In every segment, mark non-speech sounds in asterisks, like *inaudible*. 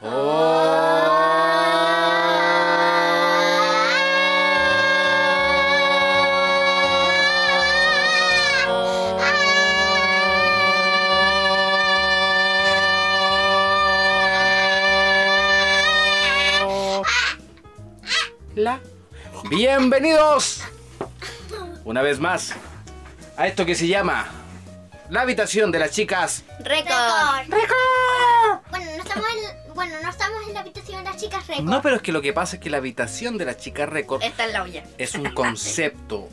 La. Bienvenidos una vez más a esto que se llama la habitación de las chicas. ¡Récord! No, pero es que lo que pasa es que la habitación de las chicas récord Esta es la olla. es un *laughs* concepto.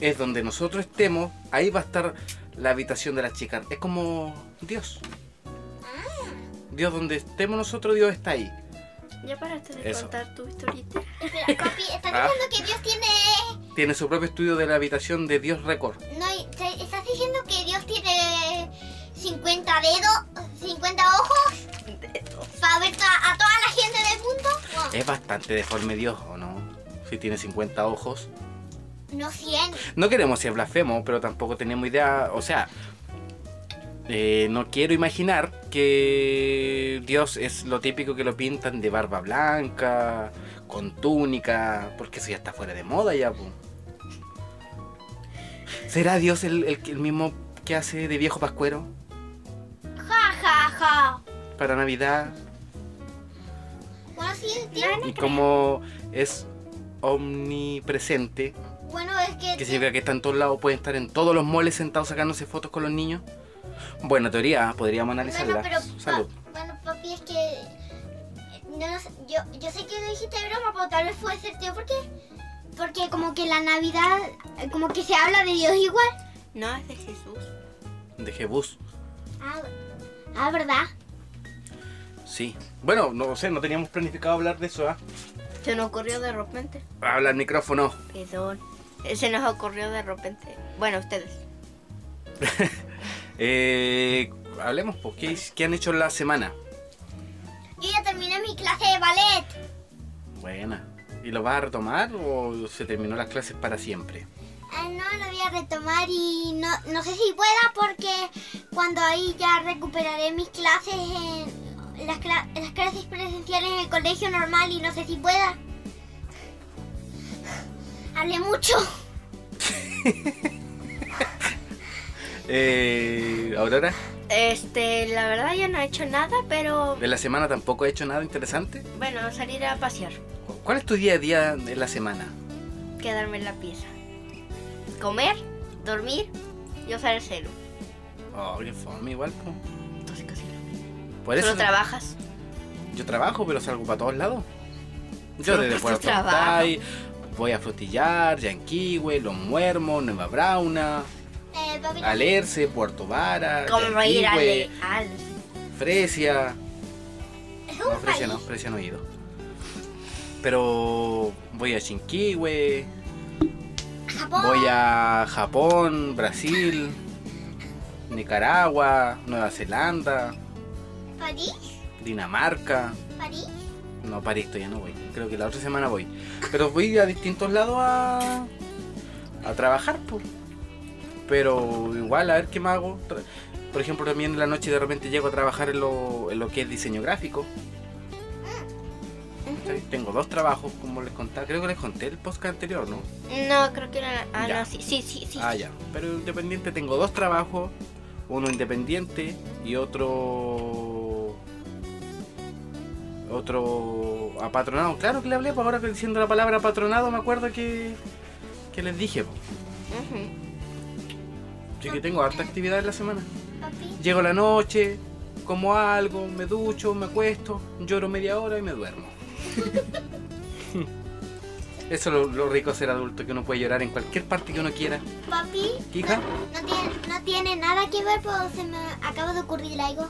Es donde nosotros estemos, ahí va a estar la habitación de las chicas. Es como Dios. Dios, donde estemos nosotros, Dios está ahí. Ya paraste de Eso. contar tu historita. *laughs* Espera, papi, ¿estás Ah. diciendo que Dios tiene Tiene su propio estudio de la habitación de Dios récord. no, estás diciendo que Dios tiene 50 dedos, 50 ojos para ver a toda la gente del mundo? Wow. Es bastante deforme Dios, ¿o no? Si tiene 50 ojos. No 100. No queremos ser blasfemos, pero tampoco tenemos idea. O sea, eh, no quiero imaginar que Dios es lo típico que lo pintan de barba blanca, con túnica, porque eso ya está fuera de moda ya. po. ¿Será Dios el, el, el mismo que hace de viejo pascuero Ja, ja, ja. para Navidad? Y como es omnipresente, Bueno, es que. que significa que está en todos lados, puede estar en todos los moles sentados sacándose fotos con los niños. Buena teoría, podríamos analizarla. Bueno, pero. Salud. pa- bueno, papi, es que. No, yo, yo sé que lo dijiste de broma, pero tal vez puede ser tío. ¿Por qué? Porque como que la Navidad, eh, como que se habla de Dios igual. No, es de Jesús. De Jebus. Ah, ah, ¿verdad? Sí. Bueno, no sé, no teníamos planificado hablar de eso, ¿ah? Se nos ocurrió de repente. Habla el micrófono. Perdón. Eh, Se nos ocurrió de repente. Bueno, ustedes. *laughs* Eh, hablemos, pues, ¿qué, qué han hecho en la semana? Yo ya terminé mi clase de ballet. Buena. ¿Y lo vas a retomar o se terminó las clases para siempre? Ah, no, lo voy a retomar y no, no sé si pueda porque cuando ahí ya recuperaré mis clases en las, cla- las clases presenciales en el colegio normal y no sé si pueda. Hablé mucho. *laughs* Eh, Aurora, Este, la verdad yo no he hecho nada, pero ¿de la semana tampoco he hecho nada interesante? bueno, salir a pasear, ¿Cuál es tu día a día de la semana? quedarme en la pieza. Comer, dormir y usar el celu. Oh, qué fome igual, pues. Por eso Solo trabajas. yo trabajo, pero salgo para todos lados. Yo desde Puerto voy a Frutillar, Yanquihue, Los Muermos, Nueva Brauna, Eh, Alerce, Puerto Vara, Yanquihue, al Fresia. es No, Fresia no. Fresia no he ido. Pero voy a Chinquihue, voy a Japón, Brasil, Nicaragua, Nueva Zelanda, París. Dinamarca. París. No, París todavía no voy. Creo que la otra semana voy. Pero voy a distintos lados a, a trabajar, pues. Pero igual, a ver qué me hago. Por ejemplo, también en la noche de repente llego a trabajar en lo, en lo que es diseño gráfico. ¿Cachai? Tengo dos trabajos, como les conté. Creo que les conté el podcast anterior, ¿no? No, creo que era. Ah, Ya. no, sí, sí, sí. sí. Ah, ya. Pero independiente tengo dos trabajos. Uno independiente y otro... Otro apatronado. Claro que le hablé, pues ahora que diciendo la palabra apatronado me acuerdo que, que les dije. pues. Así que tengo harta actividad en la semana. Papi. Llego la noche, como algo, me ducho, me acuesto, lloro media hora y me duermo. *laughs* Eso es lo, lo rico ser adulto, que uno puede llorar en cualquier parte que uno quiera. Papi. Hija. No tiene, no tiene nada que ver, pero se me acaba de ocurrir algo.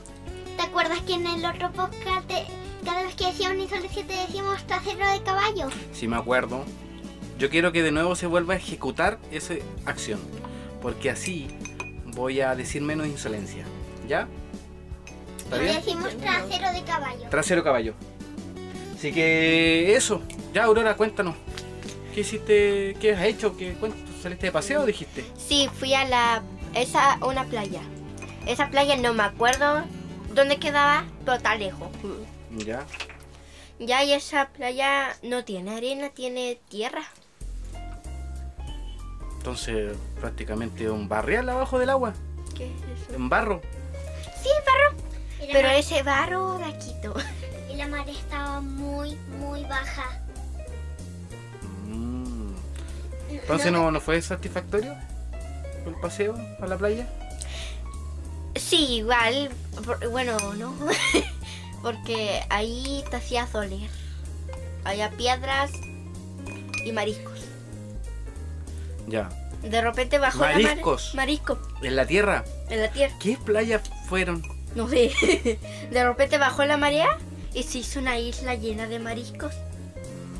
¿Te acuerdas que en el otro podcast te- cada vez que decíamos ni solo te decíamos trasero de caballo? Si me acuerdo. Yo quiero que de nuevo se vuelva a ejecutar esa acción. Porque así voy a decir menos insolencia. ¿Ya? ¿Está Y bien? decimos trasero de caballo. Trasero caballo. Así que eso. Ya, Aurora, cuéntanos. ¿Qué hiciste? ¿Qué has hecho? ¿Qué? ¿Saliste de paseo dijiste? Sí, fui a la. Esa, una playa. Esa playa no me acuerdo donde quedaba, pero está lejos. Ya. Ya, y esa playa no tiene arena, tiene tierra. Entonces, prácticamente un barrial abajo del agua. ¿Qué es eso? En barro. Sí, barro. Pero mar- ese barro vaquito. y la mar estaba muy, muy baja. Mm. Entonces, ¿no, ¿no fue satisfactorio el paseo a la playa? Sí, igual. por- bueno, no. *laughs* Porque ahí te hacía doler. Había piedras y mariscos. Ya. De repente bajó Mariscos. la mar. Marisco. En la tierra. En la tierra. ¿Qué playa fueron? No sé. *laughs* De repente bajó la marea y se hizo una isla llena de mariscos.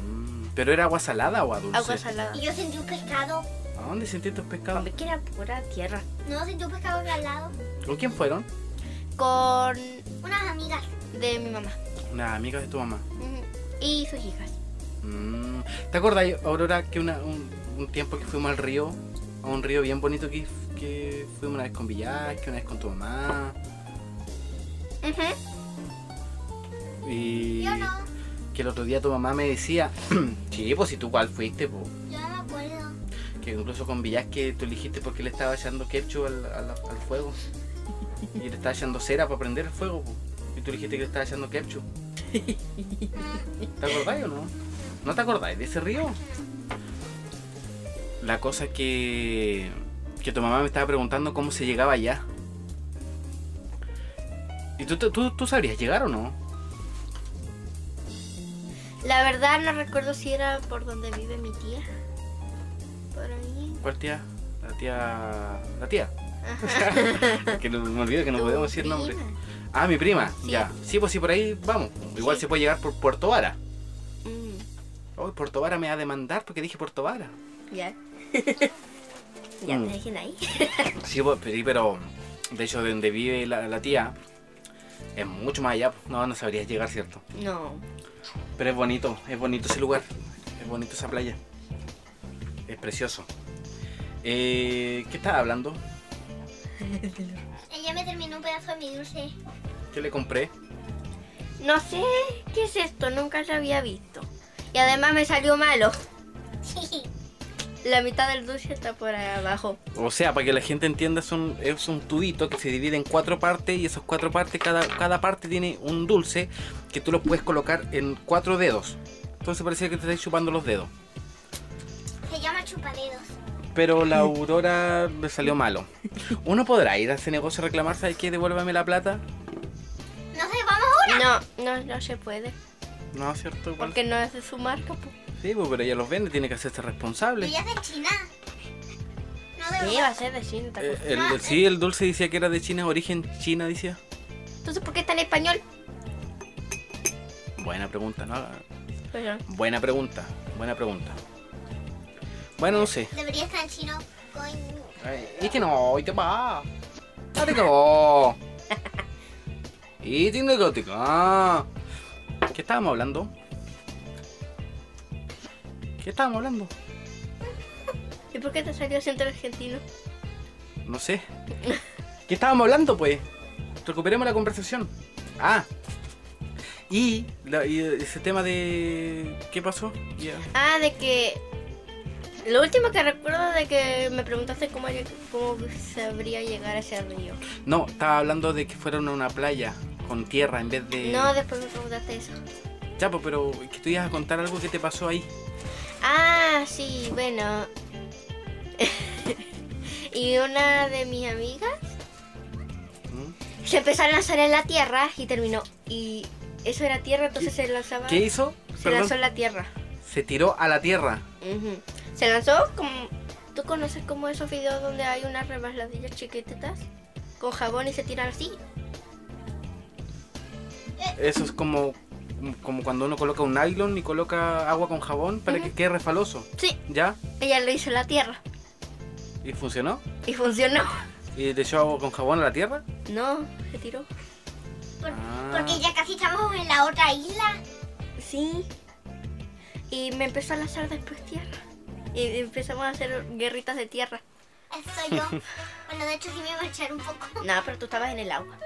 Mm, ¿Pero era agua salada o agua dulce? Agua salada. Y yo sentí un pescado. ¿A dónde sentiste tus pescados? Hombre, que era pura tierra. No, sentí un pescado al lado. ¿Con quién fueron? Con. Unas amigas. de mi mamá. Una amiga de tu mamá. Y sus hijas. Mm. ¿Te acuerdas, Aurora, que una- un, un tiempo que fuimos al río? A un río bien bonito que, que fuimos una vez con Villar, que una vez con tu mamá. Ujú. Y Yo no. que el otro día tu mamá me decía, *clears throat* sí, pues si tú cuál fuiste, pues. Yo no me acuerdo. Que incluso con Villar que tú elegiste porque le estaba echando ketchup al, al- al fuego. Y le estaba echando cera para prender el fuego, po. Y tú dijiste que le estaba echando ketchup. ¿Te acordáis o no? ¿No te acordáis de ese río? La cosa que, que tu mamá me estaba preguntando cómo se llegaba allá. ¿Y tú, tú, tú sabrías llegar o no? La verdad no recuerdo si era por donde vive mi tía. Por ahí. ¿Cuál tía? La tía... La tía. *laughs* Que no, me olvido que no podemos decir nombre. Ah, mi prima. Sí. Ya. Sí, pues sí, por ahí vamos. Igual Sí. se puede llegar por Puerto Vara. Mm, Oh, Puerto Vara me va a demandar porque dije Puerto Vara. ya. *laughs* ya Mm. te dejen ahí. *laughs* Sí, pues, pero, pero, de hecho, de donde vive la, la tía es mucho más allá. No, no sabrías llegar, ¿cierto? No. Pero es bonito, es bonito ese lugar. Es bonito esa playa. Es precioso. Eh, ¿Qué estaba hablando? Ella me terminó un pedazo de mi dulce. ¿Qué le compré? No sé qué es esto, nunca lo había visto. Y además me salió malo. *laughs* La mitad del dulce está por ahí abajo. O sea, para que la gente entienda, son, es un tubito que se divide en cuatro partes y esas cuatro partes, cada, cada parte tiene un dulce que tú lo puedes colocar en cuatro dedos. Entonces parecía que te estás chupando los dedos. Se llama chupadedos. Pero la *laughs* Aurora le salió malo. ¿Uno podrá ir a ese negocio a reclamar, ¿sabes qué? Devuélvame la plata. No sé, vamos ahora. No, no, no se puede. No, ¿cierto? Igual. Porque no es de su marca. po. Sí, pues, pero ella los vende, tiene que hacerse Pero responsable. ella es de China. No de Sí, va a ser de China. Eh, el, el- sí, el dulce decía que era de China, origen China, decía. Entonces, ¿por qué está en español? Buena pregunta, ¿no? Pero, Buena pregunta, buena pregunta. Bueno, no sé. Debería estar en chino. Que no, y te va. Dale que tiene que te va. ¿Qué estábamos hablando? ¿Qué estábamos hablando? ¿y por qué te salió acento argentino? No sé. *laughs* ¿Qué estábamos hablando, pues? Recuperemos la conversación. Ah. Y, la- y ese tema de... ¿Qué pasó? Ah, de que. Lo último que recuerdo de que me preguntaste cómo, cómo sabría llegar a ese río. No, estaba hablando de que fueron a una playa con tierra en vez de... No, después me preguntaste eso. Ya, pues, pero que tú ibas a contar algo que te pasó ahí. Ah, sí, bueno. *laughs* y una de mis amigas ¿Mm? se empezó a lanzar en la tierra y terminó. Y eso era tierra, entonces se lanzaba. ¿Qué hizo? Se Perdón. lanzó en la tierra. Se tiró a la tierra. Ujú. Se lanzó como. ¿Tú conoces como esos videos donde hay unas resbaladillas chiquititas? Con jabón y se tiran así. Eso es como, como cuando uno coloca un nylon y coloca agua con jabón para que quede refaloso. Sí, ¿Ya? ella lo hizo en la tierra. ¿Y funcionó? Y funcionó. ¿Y le echó agua con jabón a la tierra? No, se tiró. Por- Ah. Porque ya casi estamos en la otra isla. Sí. Y me empezó a lanzar después tierra. Y empezamos a hacer guerritas de tierra. Eso soy yo. *laughs* bueno, de hecho sí me iba a echar un poco. No, pero tú estabas en el agua.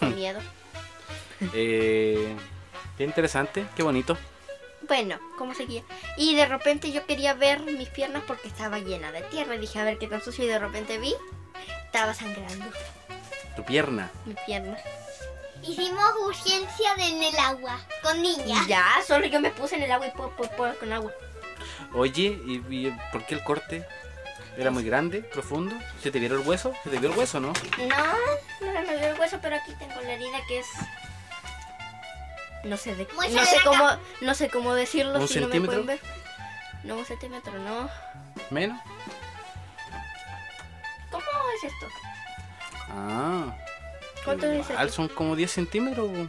*laughs* miedo. Eh, qué interesante, qué bonito. Bueno, ¿cómo seguía? Y de repente yo quería ver mis piernas porque estaba llena de tierra. Y dije, a ver qué tan sucio. Y de repente vi, estaba sangrando Tu pierna. mi pierna. Hicimos urgencia de en el agua con niñas. Y ya, solo yo me puse en el agua y po, po, po, con agua. Oye, ¿y, y por qué el corte? ¿Era muy grande, profundo? ¿Se te vio el hueso? ¿Se te vio el hueso, no? No, no me dio el hueso, pero aquí tengo la herida que es. No sé de no sé cómo no sé cómo decirlo ¿Un si no me centímetro? pueden ver. No, un centímetro, no. ¿Menos? ¿Cómo es esto? Ah. ¿Cuánto es esto? son como 10 centímetros. Mm.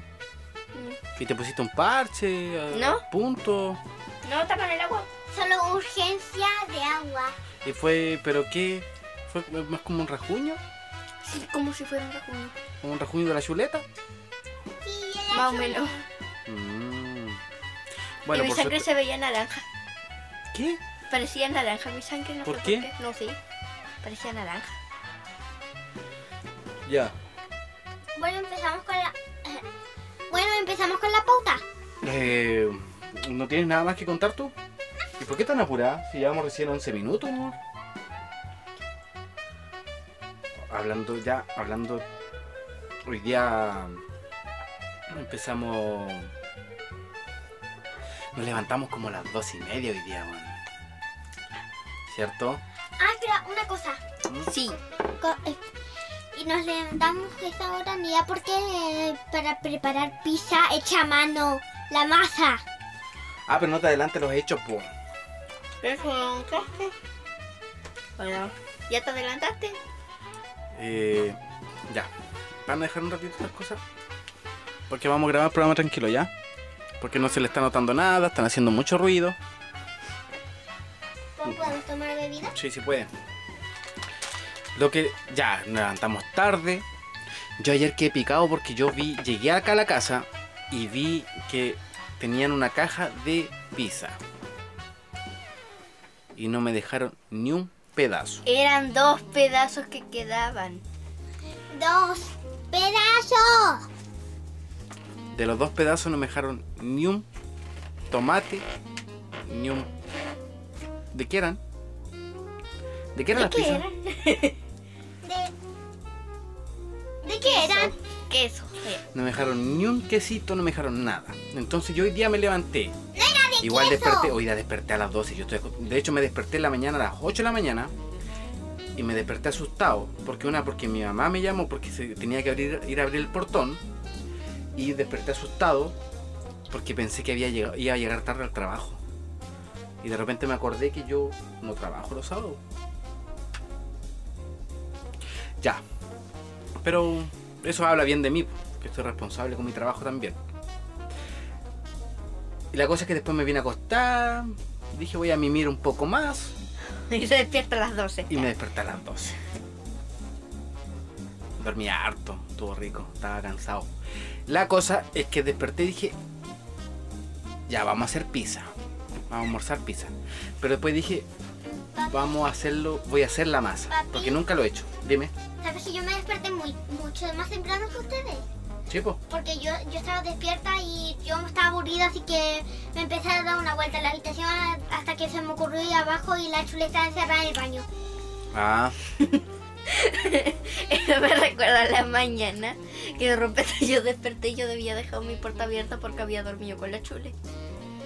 ¿Y te pusiste un parche? No. Punto. No, estaba en el agua. Solo urgencia de agua. ¿Y fue, pero qué? ¿Fue más como un rajuño? Sí, como si fuera un rajuño. ¿Como un rajuño de la chuleta? Sí, Más o menos. Mm. y mi por sangre se veía naranja. ¿Qué? Parecía naranja mi sangre, no ¿Por sé qué? por qué. No, sí. Parecía naranja. Ya. Bueno, empezamos con la. eh, Bueno, empezamos con la pauta. Eh, ¿No tienes nada más que contar tú? ¿Y por qué tan apurada? Si llevamos recién 11 minutos, ¿no? Hablando ya, hablando... Hoy día empezamos... Nos levantamos como a las dos y media hoy día, weón. ¿Cierto? Ah, espera, una cosa. Sí. Co- eh, Y nos levantamos a esa hora ni ya porque eh, para preparar pizza hecha a mano. La masa. Ah, pero no te adelantes los hechos, po. Eso, ¿qué? Bueno, ¿ya te adelantaste? Eh, ya. ¿Van a dejar un ratito estas cosas? Porque vamos a grabar el programa tranquilo ya. Porque no se le está notando nada, están haciendo mucho ruido. ¿Cómo podemos tomar bebida? Sí, sí pueden. Lo que ya nos levantamos tarde. Yo ayer quedé picado porque yo vi, llegué acá a la casa y vi que tenían una caja de pizza. Y no me dejaron ni un pedazo. Eran dos pedazos que quedaban. Dos pedazos. De los dos pedazos no me dejaron ni un tomate, ni un... ¿De qué eran? ¿De qué eran ¿De las qué pizzas? eran? *laughs* ¿De, ¿De qué eran? Queso. No me dejaron ni un quesito, no me dejaron nada. Entonces yo hoy día me levanté. No Igual desperté, hoy día desperté a las 12. Yo estoy, de hecho me desperté en la mañana a las 8 de la mañana. Y me desperté asustado. Porque una, porque mi mamá me llamó porque se, tenía que abrir, ir a abrir el portón. Y desperté asustado porque pensé que había llegado, iba a llegar tarde al trabajo. Y de repente me acordé que yo no trabajo los sábados. Ya. Pero eso habla bien de mí, que soy responsable con mi trabajo también. Y la cosa es que después me vine a acostar, dije voy a mimir un poco más Y se despierta a las 12. y me desperté a las 12. Dormí harto, estuvo rico, estaba cansado. La cosa es que desperté y dije, ya vamos a hacer pizza, vamos a almorzar pizza. Pero después dije, vamos a hacerlo, voy a hacer la masa, porque nunca lo he hecho. Dime, ¿Sabes que yo me desperté muy, mucho más temprano que ustedes? Porque yo, yo estaba despierta y yo estaba aburrida, así que me empecé a dar una vuelta en la habitación hasta que se me ocurrió ir abajo y la chula estaba encerrada en el baño. Ah, *laughs* Eso me recuerda a la mañana que de repente yo desperté y yo debía dejar mi puerta abierta porque había dormido con la chule.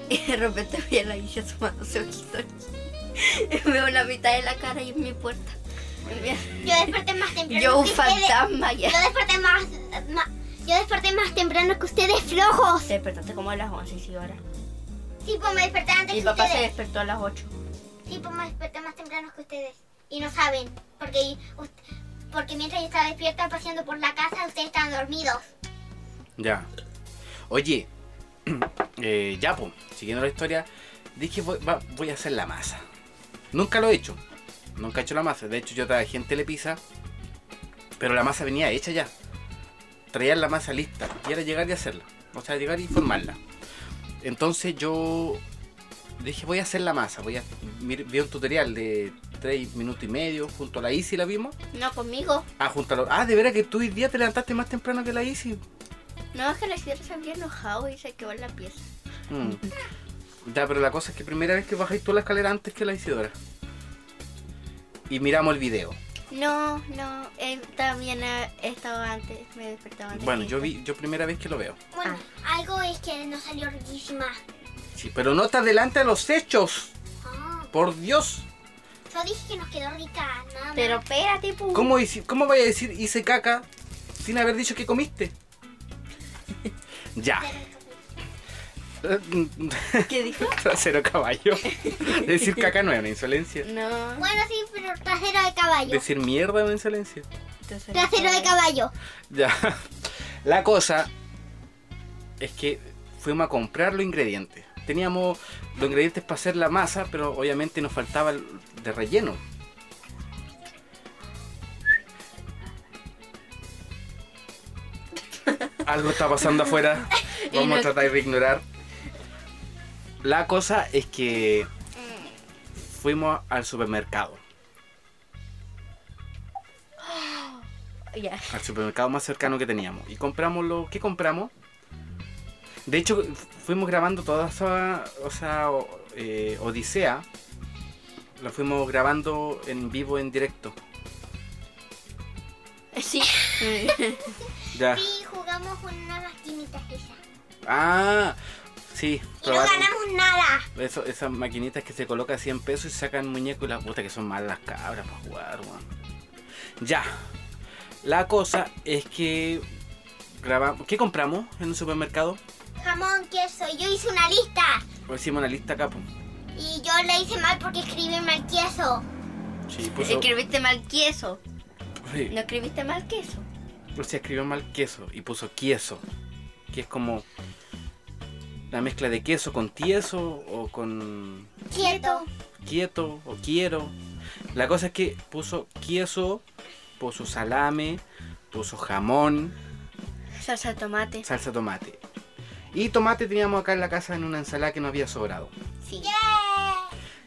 Y de repente vi a la Guilla asomándose ojitos. *laughs* Y veo la mitad de la cara y en mi puerta. Yo desperté más temprano Yo un fantasma Yo ya. desperté más, yo desperté más temprano que ustedes flojos. Te despertaste como a las 11 sí, ahora. Tipo, me desperté antes Mi que papá se despertó a las 8. Tipo, me desperté más temprano que ustedes. Y no saben. Porque, porque mientras yo estaba despierta paseando por la casa, ustedes estaban dormidos. ya. Oye, *clears throat* eh, ya pues, siguiendo la historia, dije voy, va- voy a hacer la masa. Nunca lo he hecho, nunca he hecho la masa. De hecho, yo trabajé en Telepizza, pero la masa venía hecha ya. Traían la masa lista y era llegar y hacerla. O sea, llegar y formarla. Entonces yo dije, voy a hacer la masa. Voy a vi un tutorial de tres minutos y medio. Junto a la Isi la vimos. No conmigo. Ah, junto a la... Ah, de veras que tú hoy día te levantaste más temprano que la Isi. No, es que la Isidora se había enojado y se quedó en la pieza. Mm. Ya, pero la cosa es que primera vez que bajáis tú la escalera antes que la Isidora. Y miramos el video. No, no, él también ha estado antes, me despertaba antes. Bueno, yo vi, yo primera vez que lo veo. Bueno, algo es que no salió riquísima. Sí, pero no te adelante a los hechos. Ah, Por Dios. yo dije que nos quedó rica, nada más. Pero espérate, pu. ¿Cómo, ¿Cómo vaya a decir hice caca sin haber dicho que comiste? *laughs* ya. *laughs* ¿Qué dijo? Trasero caballo. *laughs* Decir caca no es una insolencia. No. Bueno, sí, pero trasero de caballo. Decir mierda es una insolencia. Trasero de caballo. Ya. La cosa es que fuimos a comprar los ingredientes. Teníamos los ingredientes para hacer la masa, pero obviamente nos faltaba el de relleno. *laughs* Algo está pasando afuera. Vamos a tratar de ignorar. La cosa es que fuimos al supermercado. *gasps* Al supermercado más cercano que teníamos. Y compramos lo que compramos. De hecho, fuimos grabando toda esa, o sea, o- eh, Odisea. Lo fuimos grabando en vivo, en directo. Sí. Ya. Sí, jugamos con unas maquinitas esas. Ah, sí. Y no ganamos nada. eso- esas maquinitas que se coloca 100 pesos y sacan muñecos y las putas que son malas las cabras para jugar, weón. Ya. La cosa es que grabamos. ¿Qué compramos en el supermercado? Jamón, queso. Yo hice una lista. Pues hicimos una lista acá, pues. Y yo le hice mal porque escribí mal queso. Sí, puso- Escribiste mal queso. sí. No escribiste mal queso. Pues se escribió mal queso y puso queso, que es como la mezcla de queso con tieso o con Quieto. quieto o quiero. La cosa es que puso queso, puso salame, puso jamón, Salsa de tomate. salsa de tomate. Y tomate teníamos acá en la casa en una ensalada que nos había sobrado. Sí.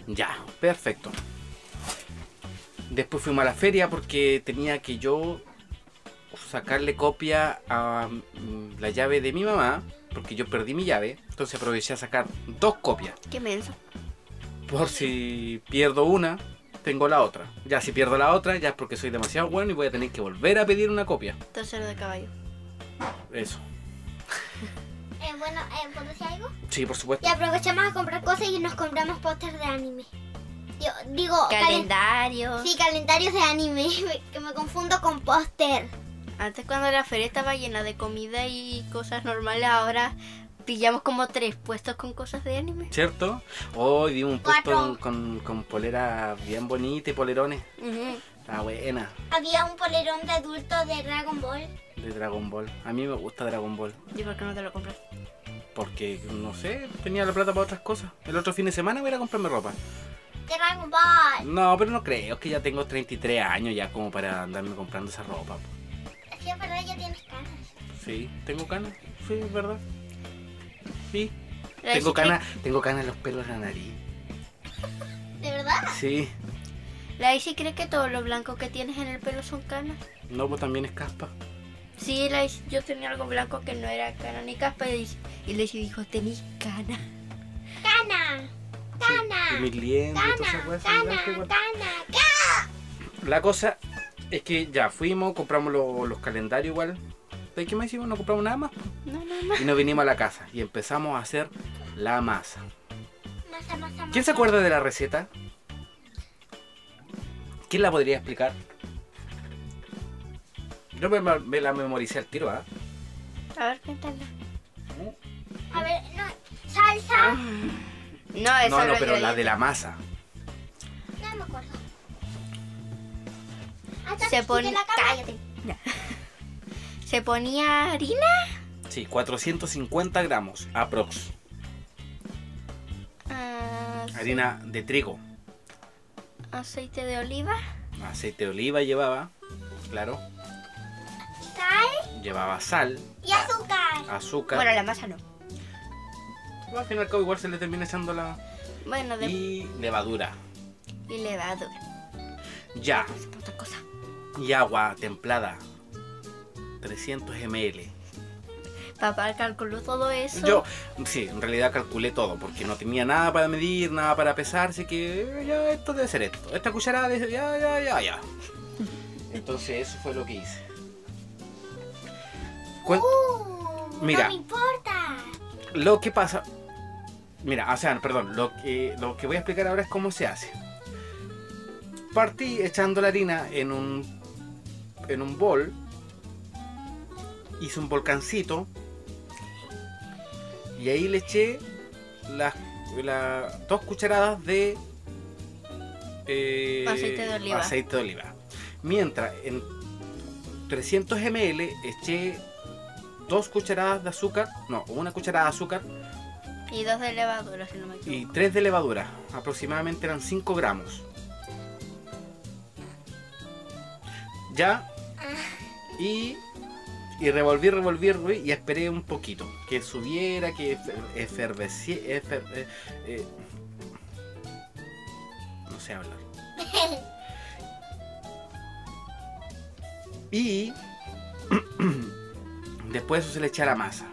Ya, perfecto. Después fuimos a la feria porque tenía que yo sacarle copia a mm, la llave de mi mamá, porque yo perdí mi llave. Entonces aproveché a sacar dos copias. Qué menso. Por si pierdo una, tengo la otra. Ya si pierdo la otra, ya es porque soy demasiado bueno y voy a tener que volver a pedir una copia. Trasero de caballo. Eso. *laughs* Eh, bueno, eh, ¿puedo decir algo? Sí, por supuesto. Y aprovechamos a comprar cosas y nos compramos pósters de anime. Yo, digo, calen- Calendario. sí, calendarios de anime, *laughs* que me confundo con póster. Antes cuando la feria estaba llena de comida y cosas normales, ahora pillamos como tres puestos con cosas de anime. ¿Cierto? Hoy vimos un puesto con, con polera bien bonita y polerones. Ujú. Está buena. Había un polerón de adulto de Dragon Ball. De Dragon Ball. A mí me gusta Dragon Ball. ¿Y por qué no te lo compras? Porque, no sé, tenía la plata para otras cosas. El otro fin de semana voy a ir a comprarme ropa. Dragon Ball. No, pero no creo, es que ya tengo 33 años ya como para andarme comprando esa ropa. Sí, es verdad, ya tienes canas. Sí, tengo canas. Sí, es verdad. Sí. Tengo canas, tengo canas en los pelos de la nariz. ¿De verdad? Sí. La Isi cree que todo lo blanco que tienes en el pelo son canas. No, pues también es caspa. Sí, la Isi- yo tenía algo blanco que no era cana ni caspa y, y la Isi dijo, tenís cana. Cana. Cana. Y mis dientes y todas esas Cana. Cana. Cana. Cana. La cosa es que ya fuimos, compramos lo- los calendarios igual. ¿De qué más hicimos? No compramos nada más. No, no, no. Y nos vinimos a la casa y empezamos a hacer la masa. Masa, masa, masa. ¿Quién se acuerda de la receta? ¿Quién la podría explicar? Yo me, me la memoricé al tiro, ¿ah? A ver, cuéntala. A ver, no. Salsa. No, eso No, no, pero la de la masa. No me acuerdo. Se. Cállate. Ya. *laughs* Se ponía harina. Sí, 450 gramos, aprox. ah, Harina de trigo. aceite de oliva. Aceite de oliva llevaba, claro. Sal Llevaba sal, y azúcar. azúcar. Bueno, la masa no. Al fin y al cabo igual se le termina echando la... Bueno, de... Y levadura. y levadura. Ya. Es por otra cosa. Y agua templada. 300 ml. Papá calculó todo eso. Yo, sí, en realidad calculé todo, porque no tenía nada para medir, nada para pesar, así que ya esto debe ser esto. Esta cucharada debe ya, ya, ya, ya. *laughs* Entonces eso fue lo que hice. Uh, Mira. No me importa. Lo que pasa, mira, o sea, perdón, lo que, lo que voy a explicar ahora es cómo se hace. Partí echando la harina en un, en un bol, hice un volcancito y ahí le eché las dos cucharadas de eh, Aceite de oliva. aceite de oliva. Mientras en 300 ml eché dos cucharadas de azúcar, no, una cucharada de azúcar Y dos de levadura, si no me y equivoco. tres de levadura. Aproximadamente eran 5 gramos. Ya. Y, y revolví, revolví, revolví y esperé un poquito. Que subiera, que efer- eferveci- efer- eh, eh, no sé hablar. *laughs* Y *clears throat* después eso se le echa la masa.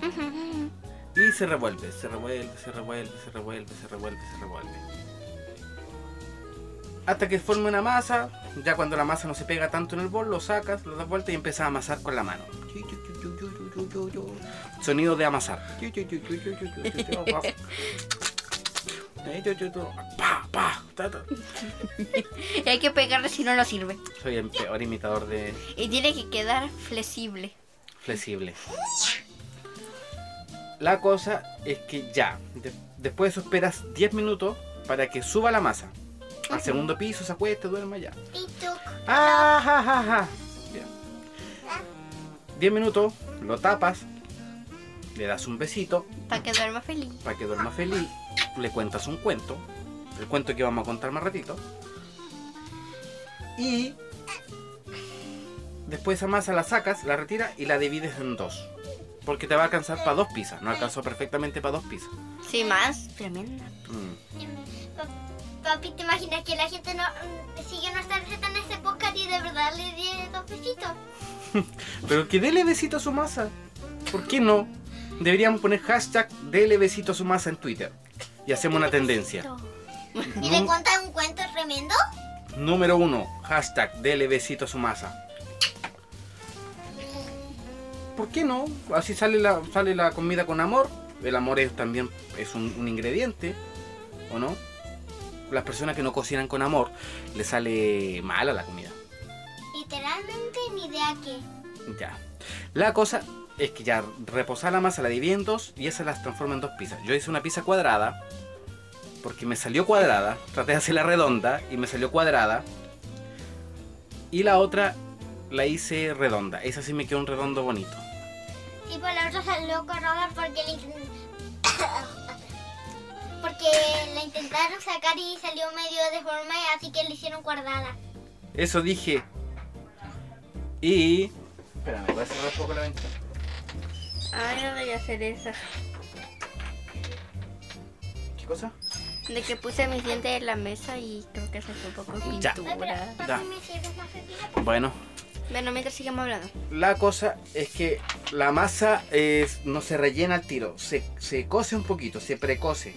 *laughs* Y se revuelve, se revuelve, se revuelve, se revuelve, se revuelve, se revuelve. Hasta que forme una masa, ya cuando la masa no se pega tanto en el bol, lo sacas, lo das vuelta y empiezas a amasar con la mano. Sonido de amasar. Pa, pa, ta, ta. Y *laughs* hay que pegarle si no, no sirve. Soy el peor imitador de Y tiene que quedar flexible. flexible. La cosa es que ya, de- después de eso esperas 10 minutos para que suba la masa. Al segundo piso se acuesta, duerma ya. Y tú. Ah, ja, ja, ja. Bien. 10 minutos, lo tapas, le das un besito Para que duerma feliz. para que duerma feliz, le cuentas un cuento, el cuento que vamos a contar más ratito. Y después esa masa la sacas, la retiras y la divides en dos. Porque te va a alcanzar para dos pizzas, no alcanzó perfectamente para dos pizzas. Sí, más. Tremenda. Mm. Pa- Papi, ¿te imaginas que la gente no mm, sigue nuestra receta en este podcast y de verdad le di dos besitos? *laughs* Pero que dele besito a su masa. ¿Por qué no? Deberíamos poner hashtag dele besito a su masa en Twitter. Y hacemos una tendencia. ¿Y le cuentas un cuento tremendo? número uno, hashtag dele besito a su masa. ¿Por qué no? Así sale la, sale la comida con amor. El amor es también es un, un ingrediente, ¿o no? Las personas que no cocinan con amor, les sale mala la comida. Literalmente ni idea qué. Ya. La cosa es que ya reposar la masa, la dividí en dos y esa las transforma en dos pizzas. Yo hice una pizza cuadrada porque me salió cuadrada. Traté de hacerla redonda y me salió cuadrada. Y la otra la hice redonda. Esa sí me quedó un redondo bonito. Y por la otra salió cuadrada porque le porque la intentaron sacar y salió medio deformada, así que le hicieron cuadrada. Eso dije. Y. Espérame, voy a cerrar un poco la ventana. Ah, yo debería hacer esa. ¿Qué cosa? De que puse mis dientes en la mesa y creo que se fue un poco de Ya. pintura. Papi, Da. ¿me sirves más bebida? Bueno, Bueno, mientras sigamos hablando. La cosa es que la masa es- no se rellena al tiro, se, se cose un poquito, se precoce.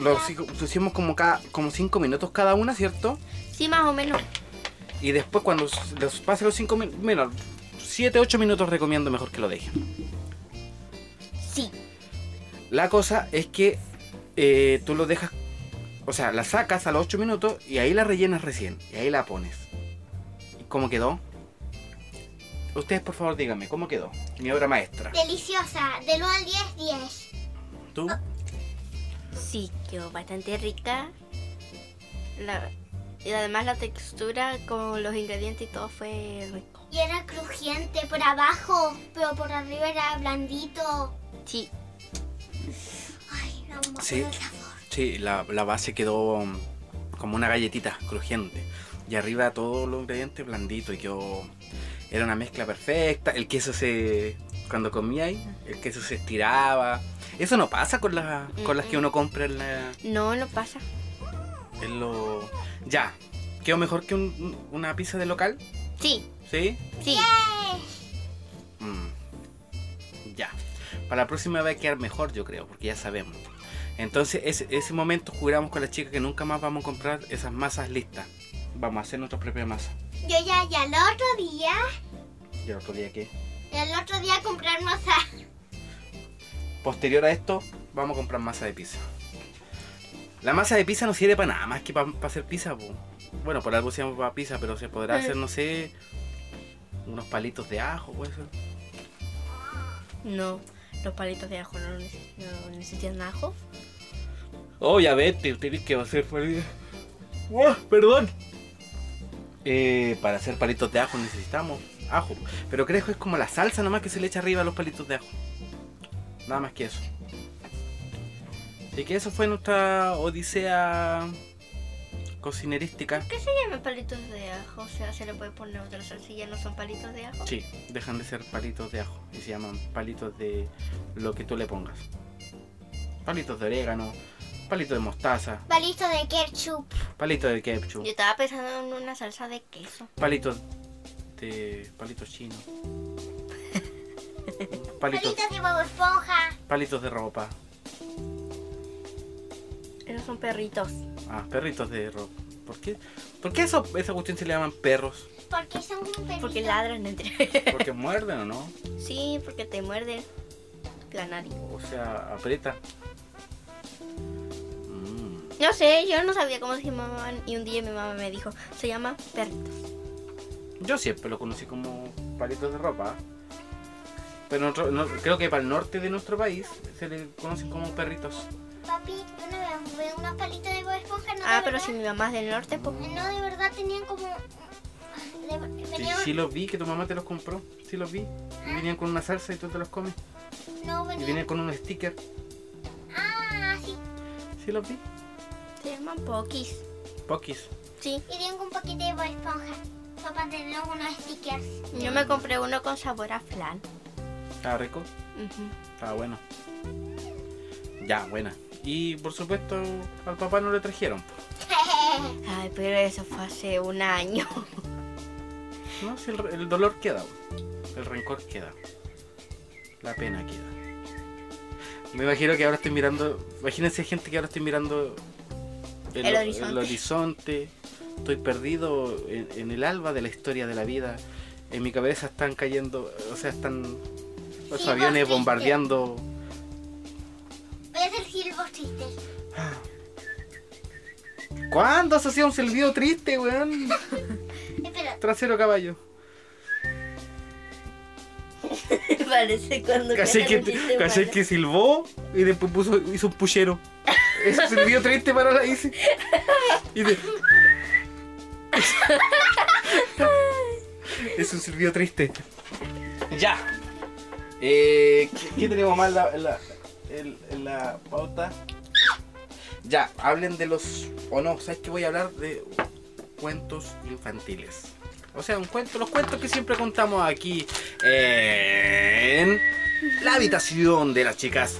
Lo Gracias. hici- pusimos como cada, como 5 minutos cada una, ¿cierto? Sí, más o menos. Y después cuando s- los pase los 5 minutos, mira, 7, 8 minutos recomiendo mejor que lo dejen. Sí. La cosa es que eh, tú lo dejas, o sea, la sacas a los 8 minutos y ahí la rellenas recién, y ahí la pones. ¿Y cómo quedó? Ustedes por favor díganme, ¿cómo quedó? Mi obra maestra. Deliciosa. Del 1 al 10, 10. ¿Tú? Sí, quedó bastante rica. La- y además la textura con los ingredientes y todo fue rico. Y era crujiente por abajo, pero por arriba era blandito. Sí, Ay, no Sí. acuerdo el sabor. Sí, la, la base quedó mm, como una galletita crujiente. Y arriba todos los ingredientes blanditos. Y quedó. Era una mezcla perfecta. El queso se. Cuando comía ahí, el queso se estiraba. Eso no pasa con, las con las que uno compra en la. no, no pasa. Es lo. Ya. ¿Quedó mejor que un- una pizza de local? Sí, ¿Sí? sí. Mm. Ya. Para la próxima va a quedar mejor, yo creo, porque ya sabemos. Entonces, ese, ese momento juramos con la chica que nunca más vamos a comprar esas masas listas. Vamos a hacer nuestra propia masa. Yo ya, ya el otro día, ¿Y el otro día qué? ya el otro día comprar masa. Posterior a esto, vamos a comprar masa de pizza. La masa de pizza no sirve para nada más que para hacer pizza. po. Bueno, por algo se llama para pizza, pero se podrá hacer, no sé, unos palitos de ajo, puede ser. No, los palitos de ajo no, no necesitan ajo. Oh, ya vete, tienes que hacer palitos. ¡Oh, perdón! Eh, para hacer palitos de ajo necesitamos ajo. Pero creo que es como la salsa nomás que se le echa arriba a los palitos de ajo. Nada más que eso. Así que eso fue nuestra odisea cocinerística. ¿Qué se llaman palitos de ajo? O sea, se le puede poner otra ya no son palitos de ajo. Sí, dejan de ser palitos de ajo y se llaman palitos de lo que tú le pongas. Palitos de orégano, palitos de mostaza, Palito de ketchup. palitos de ketchup, Yo estaba pensando en una salsa de queso. palitos de palitos chinos, *laughs* palitos, Palitos de Bob Esponja. palitos de ropa, Esos son perritos. ah, perritos de ropa. ¿Por qué? ¿Por qué eso, esa cuestión se le llaman perros? Porque son un perrito. Porque ladran entre. Porque muerden o no, sí, porque te muerden la nariz. o sea, aprietan. Mm. No sé, yo no sabía cómo se llamaban y un día mi mamá me dijo, se llama perritos. Yo siempre lo conocí como palitos de ropa. Pero nosotros- no- creo que para el norte de nuestro país se le conocen como perritos. Papi, una vez vi unos palitos de Bob Esponja. No, Ah, de pero verdad, si mi mamá es del norte, pues... No, de verdad tenían como... de- Sí, venían- sí los vi, que tu mamá te los compró. Sí los vi. Y venían con una salsa y tú te los comes. No, Y venían... venían con un sticker. Ah, sí. Sí los vi. Se llaman pokis. Pokis. Sí. Y tengo un poquito de Bob Esponja. Para tener unos stickers. Yo me compré uno con sabor a flan. Estaba rico. Ujú. Estaba bueno. Ya, buena. Y por supuesto, al papá no le trajeron. *laughs* Ay, pero eso fue hace un año. *laughs* No, si el, el dolor queda. El rencor queda. La pena queda. Me imagino que ahora estoy mirando. Imagínense gente que ahora estoy mirando El horizonte. horizonte. Estoy perdido en, en el alba de la historia de la vida. En mi cabeza están cayendo, o sea, están los aviones triste. bombardeando. Voy a hacer silbos tristes. *gasps* ¿Cuándo has hacía un silbido triste, weón? *laughs* Espera. Trasero caballo. *laughs* Parece cuando Caché que, malo. que silbó y después puso, hizo un puchero. Eso silbido triste para la hice. Y de... *laughs* Es un silbido triste. Ya. Eh, ¿qué, qué tenemos más en la, en la, en- en la pauta? Ya, hablen de los... O no, ¿sabes que Voy a hablar de cuentos infantiles. O sea, un cuento, los cuentos que siempre contamos aquí en la habitación de las chicas.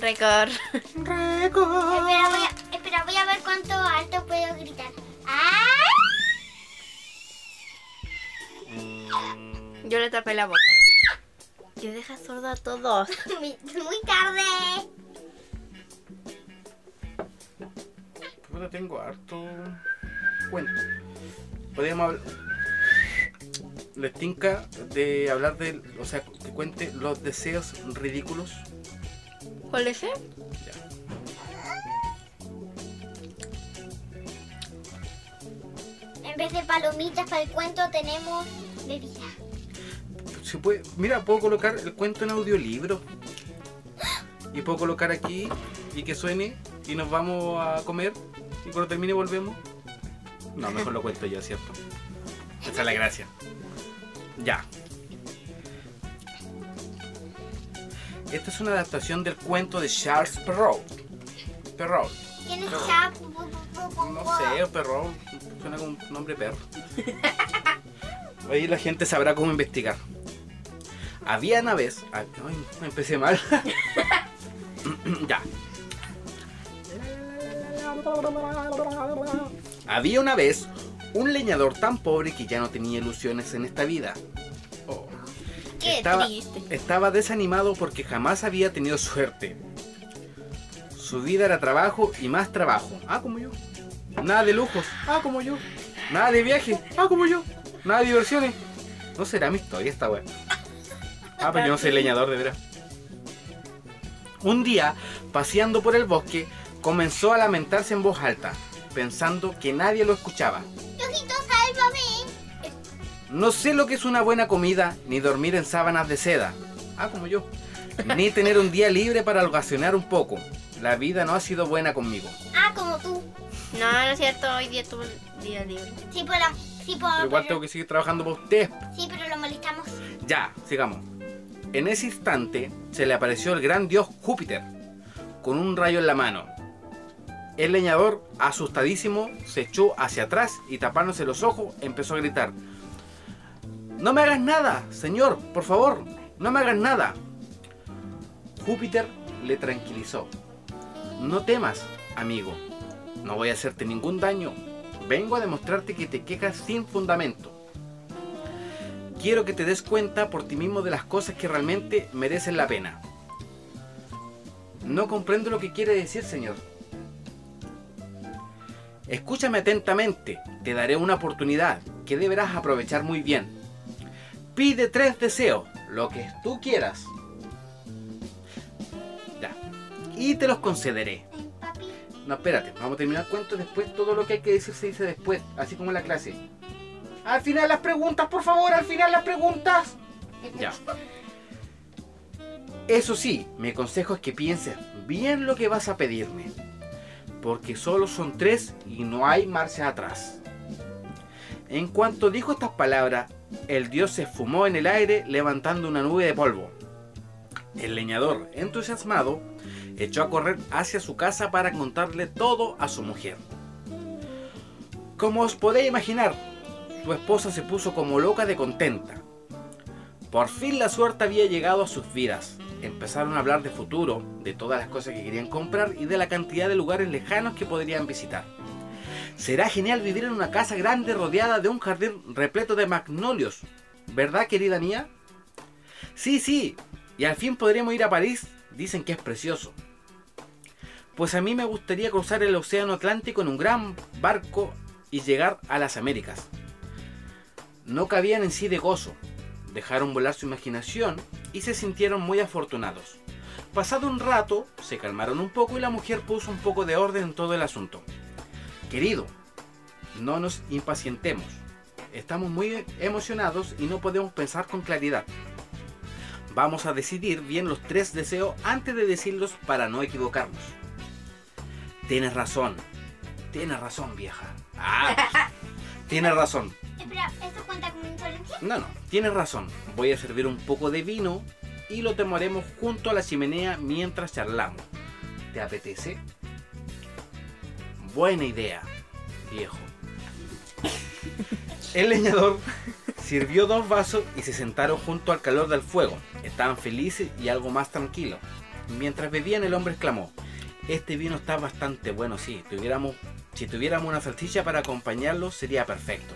Récord. Espera, voy a, espera, voy a ver cuánto alto puedo gritar. ¡Ah! Yo le tapé la boca. Yo deja sordo a todos. *laughs* Muy, muy tarde. puta, tengo harto cuento. Podríamos hablar. Les tinca de hablar de. O sea, que cuente los deseos ridículos. ¿Cuál es ese? Ya. En vez de palomitas para el cuento tenemos bebida. Se puede, mira, puedo colocar el cuento en audiolibro. Y puedo colocar aquí y que suene y nos vamos a comer y cuando termine volvemos. No, *laughs* mejor lo cuento yo, ¿cierto? Esa es la gracia. Ya. Esta es una adaptación del cuento de Charles Perrault. Perrault. ¿Quién es. Chap? No sé, Perrault. Suena como un nombre perro. *laughs* Ahí la gente sabrá cómo investigar. Había una vez. Ay, empecé mal. *laughs* ya. Había una vez un leñador tan pobre que ya no tenía ilusiones en esta vida. Oh. Qué estaba, triste. estaba desanimado porque jamás había tenido suerte. Su vida era trabajo y más trabajo. Ah, como yo. Nada de lujos. Ah, como yo. Nada de viaje. Ah, como yo. Nada de diversiones. No será mi historia esta weá. Ah, pero yo no soy leñador de veras. Un día, paseando por el bosque, comenzó a lamentarse en voz alta, pensando que nadie lo escuchaba. Diosito, sálvame. No sé lo que es una buena comida, ni dormir en sábanas de seda. Ah, como yo. Ni tener un día libre para ocasionar un poco. La vida no ha sido buena conmigo. Ah, como tú. No, no es cierto, hoy día tuve un día libre. Sí, pero, sí, pero, Pero igual tengo que seguir trabajando por usted. sí, pero lo molestamos. Ya, sigamos. En ese instante se le apareció el gran dios Júpiter, con un rayo en la mano. El leñador, asustadísimo, se echó hacia atrás y tapándose los ojos empezó a gritar. No me hagas nada, señor, por favor, no me hagas nada. Júpiter le tranquilizó. No temas, amigo, no voy a hacerte ningún daño. Vengo a demostrarte que te quejas sin fundamento. Quiero que te des cuenta por ti mismo de las cosas que realmente merecen la pena. No comprendo lo que quiere decir, señor. Escúchame atentamente, te daré una oportunidad que deberás aprovechar muy bien. Pide tres deseos, lo que tú quieras. Ya. Y te los concederé. No, espérate, vamos a terminar el cuento después. Todo lo que hay que decir se dice después, así como en la clase. Al final las preguntas, por favor, al final las preguntas. Ya. Eso sí, mi consejo es que pienses bien lo que vas a pedirme. Porque solo son tres y no hay marcha atrás. En cuanto dijo estas palabras, el dios se esfumó en el aire levantando una nube de polvo. El leñador, entusiasmado, echó a correr hacia su casa para contarle todo a su mujer. Como os podéis imaginar, su esposa se puso como loca de contenta. Por fin la suerte había llegado a sus vidas. Empezaron a hablar de futuro, de todas las cosas que querían comprar y de la cantidad de lugares lejanos que podrían visitar. Será genial vivir en una casa grande rodeada de un jardín repleto de magnolios. ¿Verdad, querida mía? Sí, sí. Y al fin podremos ir a París. Dicen que es precioso. Pues a mí me gustaría cruzar el Océano Atlántico en un gran barco y llegar a las Américas. No cabían en sí de gozo. Dejaron volar su imaginación y se sintieron muy afortunados. Pasado un rato, se calmaron un poco y la mujer puso un poco de orden en todo el asunto. Querido, no nos impacientemos. Estamos muy emocionados y no podemos pensar con claridad. Vamos a decidir bien los tres deseos antes de decirlos para no equivocarnos. Tienes razón. Tienes razón, vieja. Ah, tienes razón. ¿Esto cuenta como insolencia? No, no, tienes razón. Voy a servir un poco de vino y lo tomaremos junto a la chimenea mientras charlamos. ¿Te apetece? Buena idea, viejo. El leñador sirvió dos vasos y se sentaron junto al calor del fuego. Estaban felices y algo más tranquilos. Mientras bebían, el hombre exclamó: Este vino está bastante bueno, sí. Tuviéramos, si tuviéramos una salchicha para acompañarlo, sería perfecto.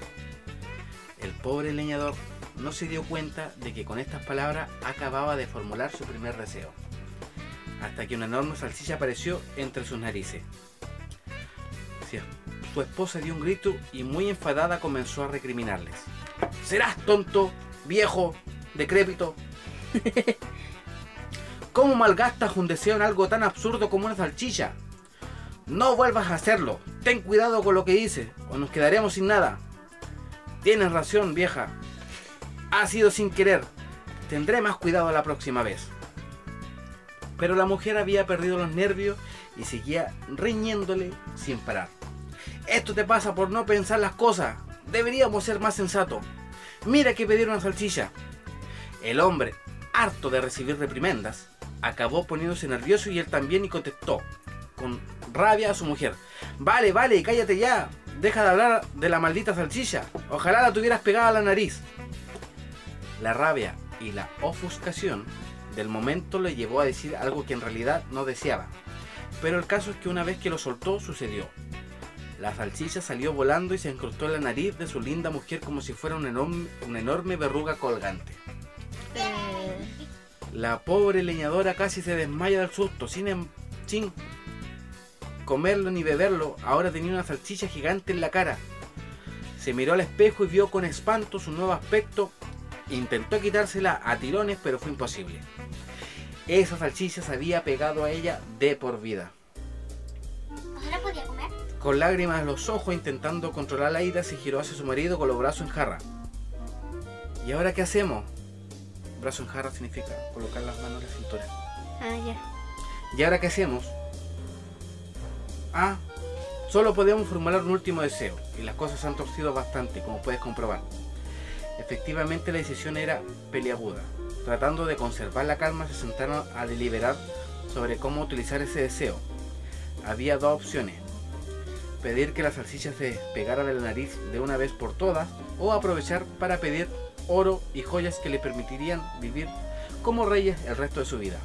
El pobre leñador no se dio cuenta de que con estas palabras acababa de formular su primer deseo. Hasta que una enorme salchicha apareció entre sus narices. Su esposa dio un grito y muy enfadada comenzó a recriminarles. Serás tonto, viejo, decrépito. *laughs* ¿Cómo malgastas un deseo en algo tan absurdo como una salchicha? No vuelvas a hacerlo. Ten cuidado con lo que dices o nos quedaremos sin nada. Tienes razón, vieja. Ha sido sin querer. Tendré más cuidado la próxima vez. Pero la mujer había perdido los nervios y seguía riñéndole sin parar. Esto te pasa por no pensar las cosas. Deberíamos ser más sensatos. Mira que pedir una salchicha. El hombre, harto de recibir reprimendas, acabó poniéndose nervioso y él también y contestó con rabia a su mujer. Vale, vale, cállate ya. Deja de hablar de la maldita salchicha. Ojalá la tuvieras pegada a la nariz. La rabia y la ofuscación del momento le llevó a decir algo que en realidad no deseaba. Pero el caso es que una vez que lo soltó, sucedió. La salchicha salió volando y se incrustó en la nariz de su linda mujer como si fuera una enorme, una enorme verruga colgante. Eh, La pobre leñadora casi se desmaya del susto, sin, em- sin comerlo ni beberlo. Ahora tenía una salchicha gigante en la cara. Se miró al espejo y vio con espanto su nuevo aspecto. Intentó quitársela a tirones, pero fue imposible. Esa salchicha se había pegado a ella de por vida. ¿No la podía comer? Con lágrimas en los ojos, intentando controlar la ira, se giró hacia su marido con los brazos en jarra. ¿Y ahora qué hacemos? Brazo en jarra significa colocar las manos en la cintura. ah, ya. ¿Y ahora qué hacemos? Ah, solo podemos formular un último deseo, y las cosas se han torcido bastante, como puedes comprobar. Efectivamente la decisión era peliaguda. Tratando de conservar la calma, se sentaron a deliberar sobre cómo utilizar ese deseo. Había dos opciones. Pedir que la salchicha se despegara de la nariz de una vez por todas, o aprovechar para pedir oro y joyas que le permitirían vivir como reyes el resto de su vida.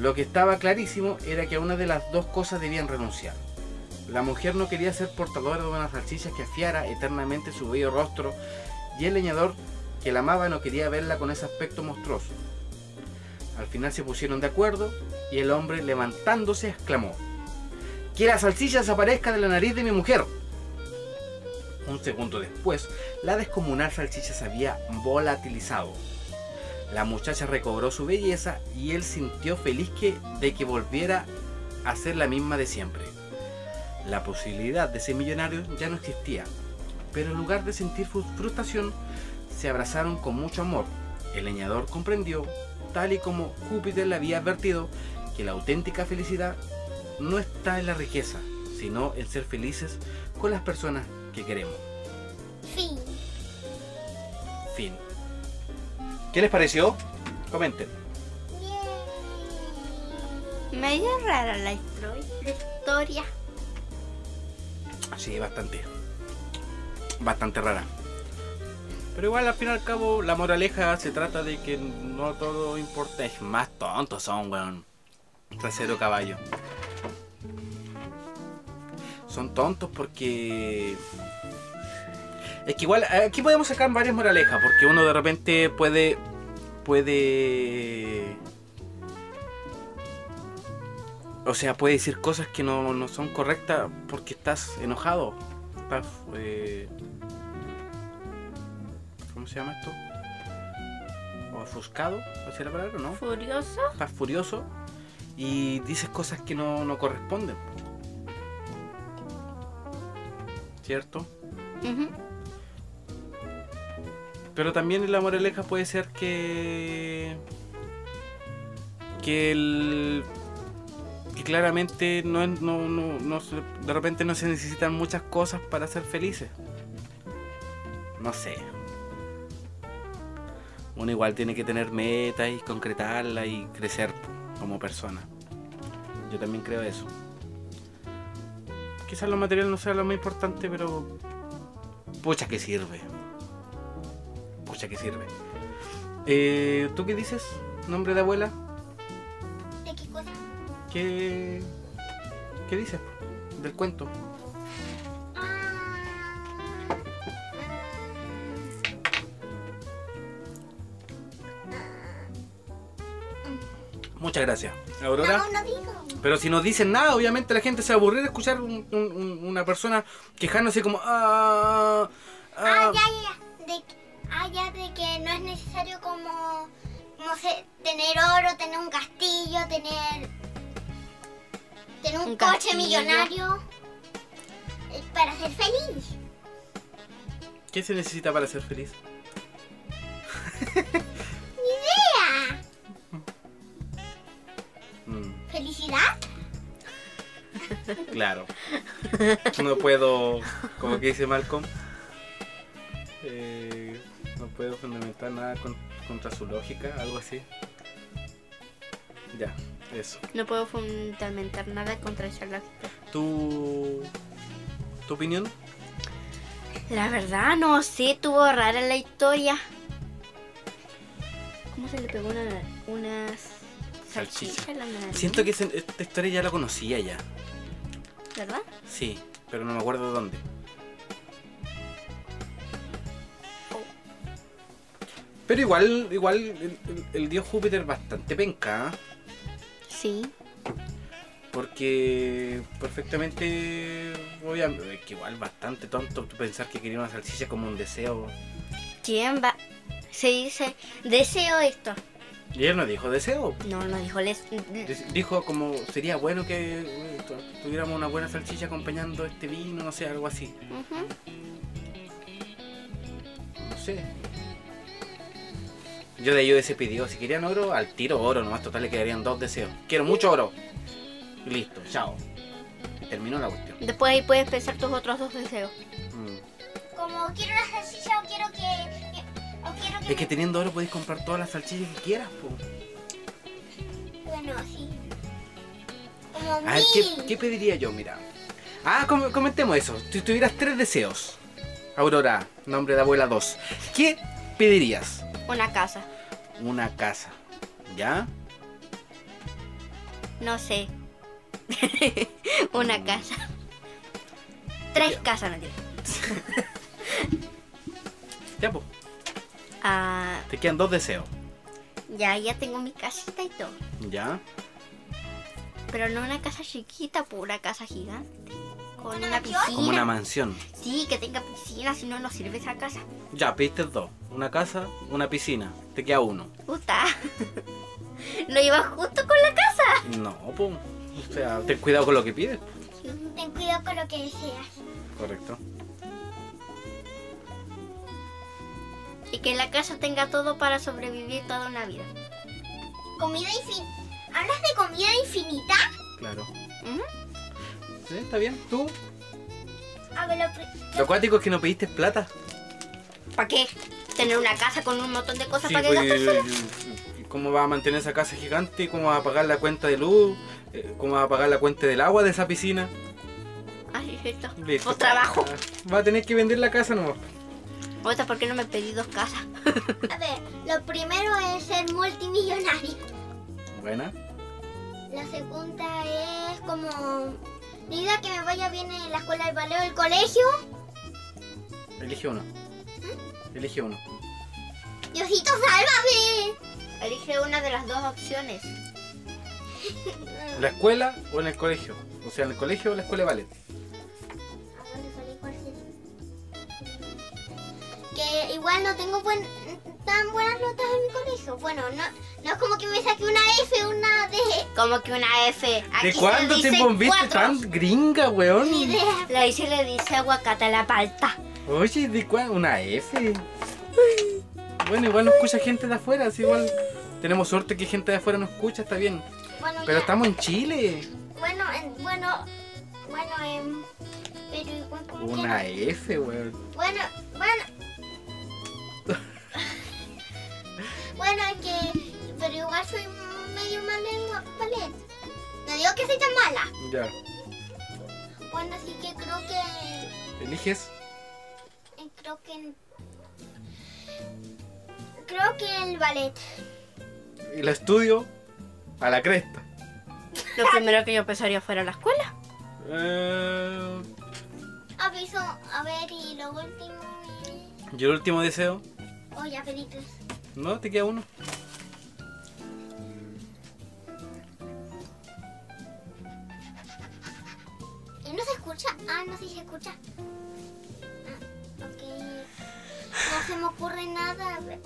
Lo que estaba clarísimo era que a una de las dos cosas debían renunciar. La mujer no quería ser portadora de una salchicha que afiara eternamente su bello rostro y el leñador que la amaba no quería verla con ese aspecto monstruoso. Al final se pusieron de acuerdo y el hombre levantándose exclamó Que la salchicha desaparezca de la nariz de mi mujer. Un segundo después, la descomunal salchicha se había volatilizado. La muchacha recobró su belleza y él sintió feliz que, de que volviera a ser la misma de siempre. La posibilidad de ser millonario ya no existía, pero en lugar de sentir fru- frustración, se abrazaron con mucho amor. El leñador comprendió, tal y como Júpiter le había advertido, que la auténtica felicidad no está en la riqueza, sino en ser felices con las personas que queremos. Fin. Fin. ¿Qué les pareció? Comenten. Medio rara la historia. Sí, bastante. Bastante rara. Pero igual al fin y al cabo la moraleja se trata de que no todo importa. Es más tontos son, weón. Trasero caballo. Son tontos porque... Es que igual aquí podemos sacar varias moralejas porque uno de repente puede... Puede... O sea, puede decir cosas que no, no son correctas porque estás enojado. Estás. eh, ¿Cómo se llama esto? ¿O ofuscado? ¿Así la palabra? ¿No? Furioso. Estás furioso y dices cosas que no, no corresponden. ¿Cierto? Pero también la moraleja puede ser que. que el. que claramente no, no, no, no de repente no se necesitan muchas cosas para ser felices. No sé. Uno igual tiene que tener metas y concretarlas y crecer como persona. Yo también creo eso. Quizás lo material no sea lo más importante, pero. pucha que sirve. Pucha que sirve. Eh, ¿Tú qué dices? ¿Nombre de abuela? ¿De qué cosa? ¿Qué, qué dices del cuento? Muchas gracias. Aurora. no, no digo. Pero si no dicen nada, obviamente la gente se va a aburrir de escuchar un- un- un- una persona quejándose como... Ah, Ah, ah". ya, ya, ah, ya, de que no es necesario como, no sé, tener oro, tener un castillo, tener, tener un, Un coche castillo. millonario eh, para ser feliz. ¿Qué se necesita para ser feliz? ¡Idea! *laughs* Mm, ¿Felicidad? claro. No puedo, como que dice Malcolm, eh, no puedo fundamentar nada con- contra su lógica, algo así. Ya, eso. No puedo fundamentar nada contra esa lógica. ¿Tu, tu opinión? La verdad, no sé, tuvo rara la historia. ¿Cómo se le pegó una, unas Salchicha. la nariz, Siento que esta historia ya la conocía ya. ¿Verdad? Sí, pero no me acuerdo de dónde. Pero igual, igual el, el- el dios Júpiter bastante penca, ¿ah? Sí. porque perfectamente, obviamente, es que igual bastante tonto pensar que quería una salchicha como un deseo. ¿Quién va? Se dice, deseo esto. Y él no dijo deseo, No, no dijo les. Dijo como sería bueno que eh, tu- tuviéramos una buena salchicha acompañando este vino, no sé, algo así. No sé. Yo de ahí hubiese pedido, si querían oro, al tiro oro, nomás total le quedarían dos deseos. Quiero mucho oro. Listo, chao. Terminó la cuestión. Después ahí puedes pensar tus otros dos deseos. Mm. Como quiero una salchicha o quiero que. que- o quiero que. Es que teniendo oro podéis comprar todas las salchichas que quieras, po. Bueno, sí. Como A ver, ¿qué, pediría yo? Mira. Ah, com- comentemos eso. Si tuvieras tres deseos, Aurora, nombre de abuela 2, ¿qué pedirías? Una casa. Una casa. ¿Ya? No sé. *laughs* Una casa. Tres casas, no. Ya, pues. Ah, Te quedan dos deseos. ya, ya tengo mi casita y todo. ¿Ya? Pero no una casa chiquita, pura casa gigante. Con ¿Una piscina. Como una mansión. Sí, que tenga piscina, si no, no sirve esa casa. Ya, pediste dos. Una casa, una piscina. Te queda uno. Puta. *laughs* ¿No iba justo con la casa? No, pues. O sea, ten cuidado con lo que pides. Ten cuidado con lo que deseas. Correcto. Y que la casa tenga todo para sobrevivir toda una vida. Comida infinita. ¿Hablas de comida infinita? Claro. Ujú. Sí, está bien. ¿Tú? A ver, lo pri- Lo acuático es que no pediste plata. ¿Para qué? Tener una casa con un montón de cosas Sí, para que pues, eh, ¿Cómo vas a mantener esa casa gigante? ¿Cómo vas a pagar la cuenta de luz? Eh, ¿Cómo vas a pagar la cuenta del agua de esa piscina? Ay, es cierto. Listo. O trabajo. Va a tener que vender la casa nomás. Otra, ¿por qué no me pedí dos casas? *laughs* A ver, lo primero es ser multimillonario. Buena. La segunda es como. Diga que me vaya bien en la escuela del ballet o el colegio. Elige uno. Elige uno. Diosito, sálvame. Elige una de las dos opciones. ¿En la escuela o en el colegio? O sea, en el colegio o en la escuela de ballet. ¿A dónde salí? ¿Cuál es? Que igual no tengo buen, tan buenas notas en mi colegio. Bueno, no, no es como que me saque una F, una D. Como que una F. Aquí ¿De se cuándo te cuatro. tan gringa, weón? Ni idea. La dice le dice aguacate a la palta. Oye, ¿de cuándo? Una F. Bueno, igual no escucha gente de afuera, así igual tenemos suerte que gente de afuera nos escucha, está bien. Bueno, Pero ya. estamos en Chile. Bueno, en- bueno, bueno, em, pero igual como que- Una F, weón. Bueno. bueno, Pero igual soy medio mala ballet. No digo que soy tan mala. Ya. Bueno, así que creo que. ¿Eliges? eh, Creo que. Creo que el ballet. Y la estudio a la cresta. Lo primero que yo pensaría fuera la escuela. Eh, Aviso, a ver, y lo último. es- ¿Y el último deseo? Oh, ya pedí tres. No, te queda uno. No se escucha? Ah, no, sí se escucha. Ah, ok. No se me ocurre nada. A ver.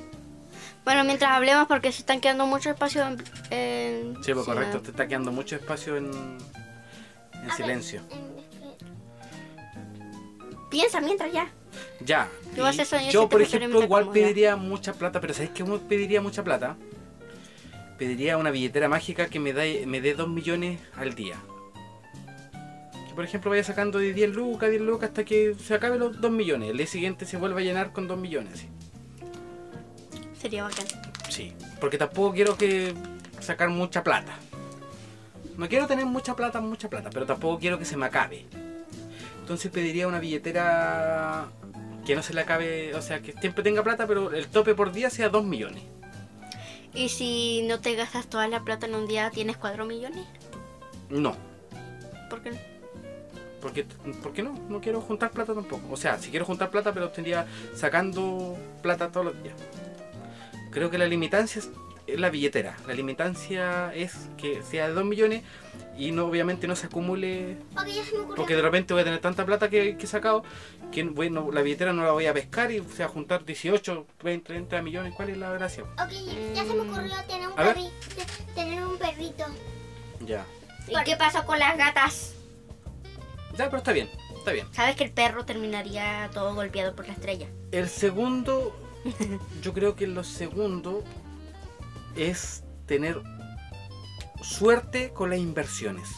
Bueno, mientras hablemos porque se están quedando mucho espacio en... en- Sí, pues correcto, te está quedando mucho espacio en, en A silencio. espera. Piensa mientras ya. Ya. Yo, si por ejemplo, igual pediría mucha plata, pero ¿sabes qué pediría mucha plata? Pediría una billetera mágica que me, da, me dé 2 millones al día. Que por ejemplo vaya sacando de 10 lucas, 10 lucas hasta que se acabe los 2 millones. El día siguiente se vuelva a llenar con 2 millones. Sería bacán. Sí, porque tampoco quiero que sacar mucha plata. No quiero tener mucha plata, mucha plata, pero tampoco quiero que se me acabe. Entonces pediría una billetera que no se le acabe, o sea, que siempre tenga plata, pero el tope por día sea 2 millones. ¿Y si no te gastas toda la plata en un día, tienes 4 millones? No. ¿Por qué no? Porque, ¿Por qué no? No quiero juntar plata tampoco. O sea, si quiero juntar plata, pero estaría sacando plata todos los días. Creo que la limitancia es, es la billetera. La limitancia es que sea de 2 millones y no obviamente no se acumule Ok, ya se me ocurrió. Porque de repente voy a tener tanta plata que, que he sacado que bueno, la billetera no la voy a pescar y o sea, juntar 18, 20, 30 millones. ¿Cuál es la gracia? Ok, ya, se me ocurrió tener un, A ver. perri- te- tener un perrito. Ya. ¿Y qué pasó con las gatas? Ya, pero está bien, está bien. ¿Sabes que el perro terminaría todo golpeado por la estrella? El segundo, *laughs* yo creo que lo segundo es tener suerte con las inversiones.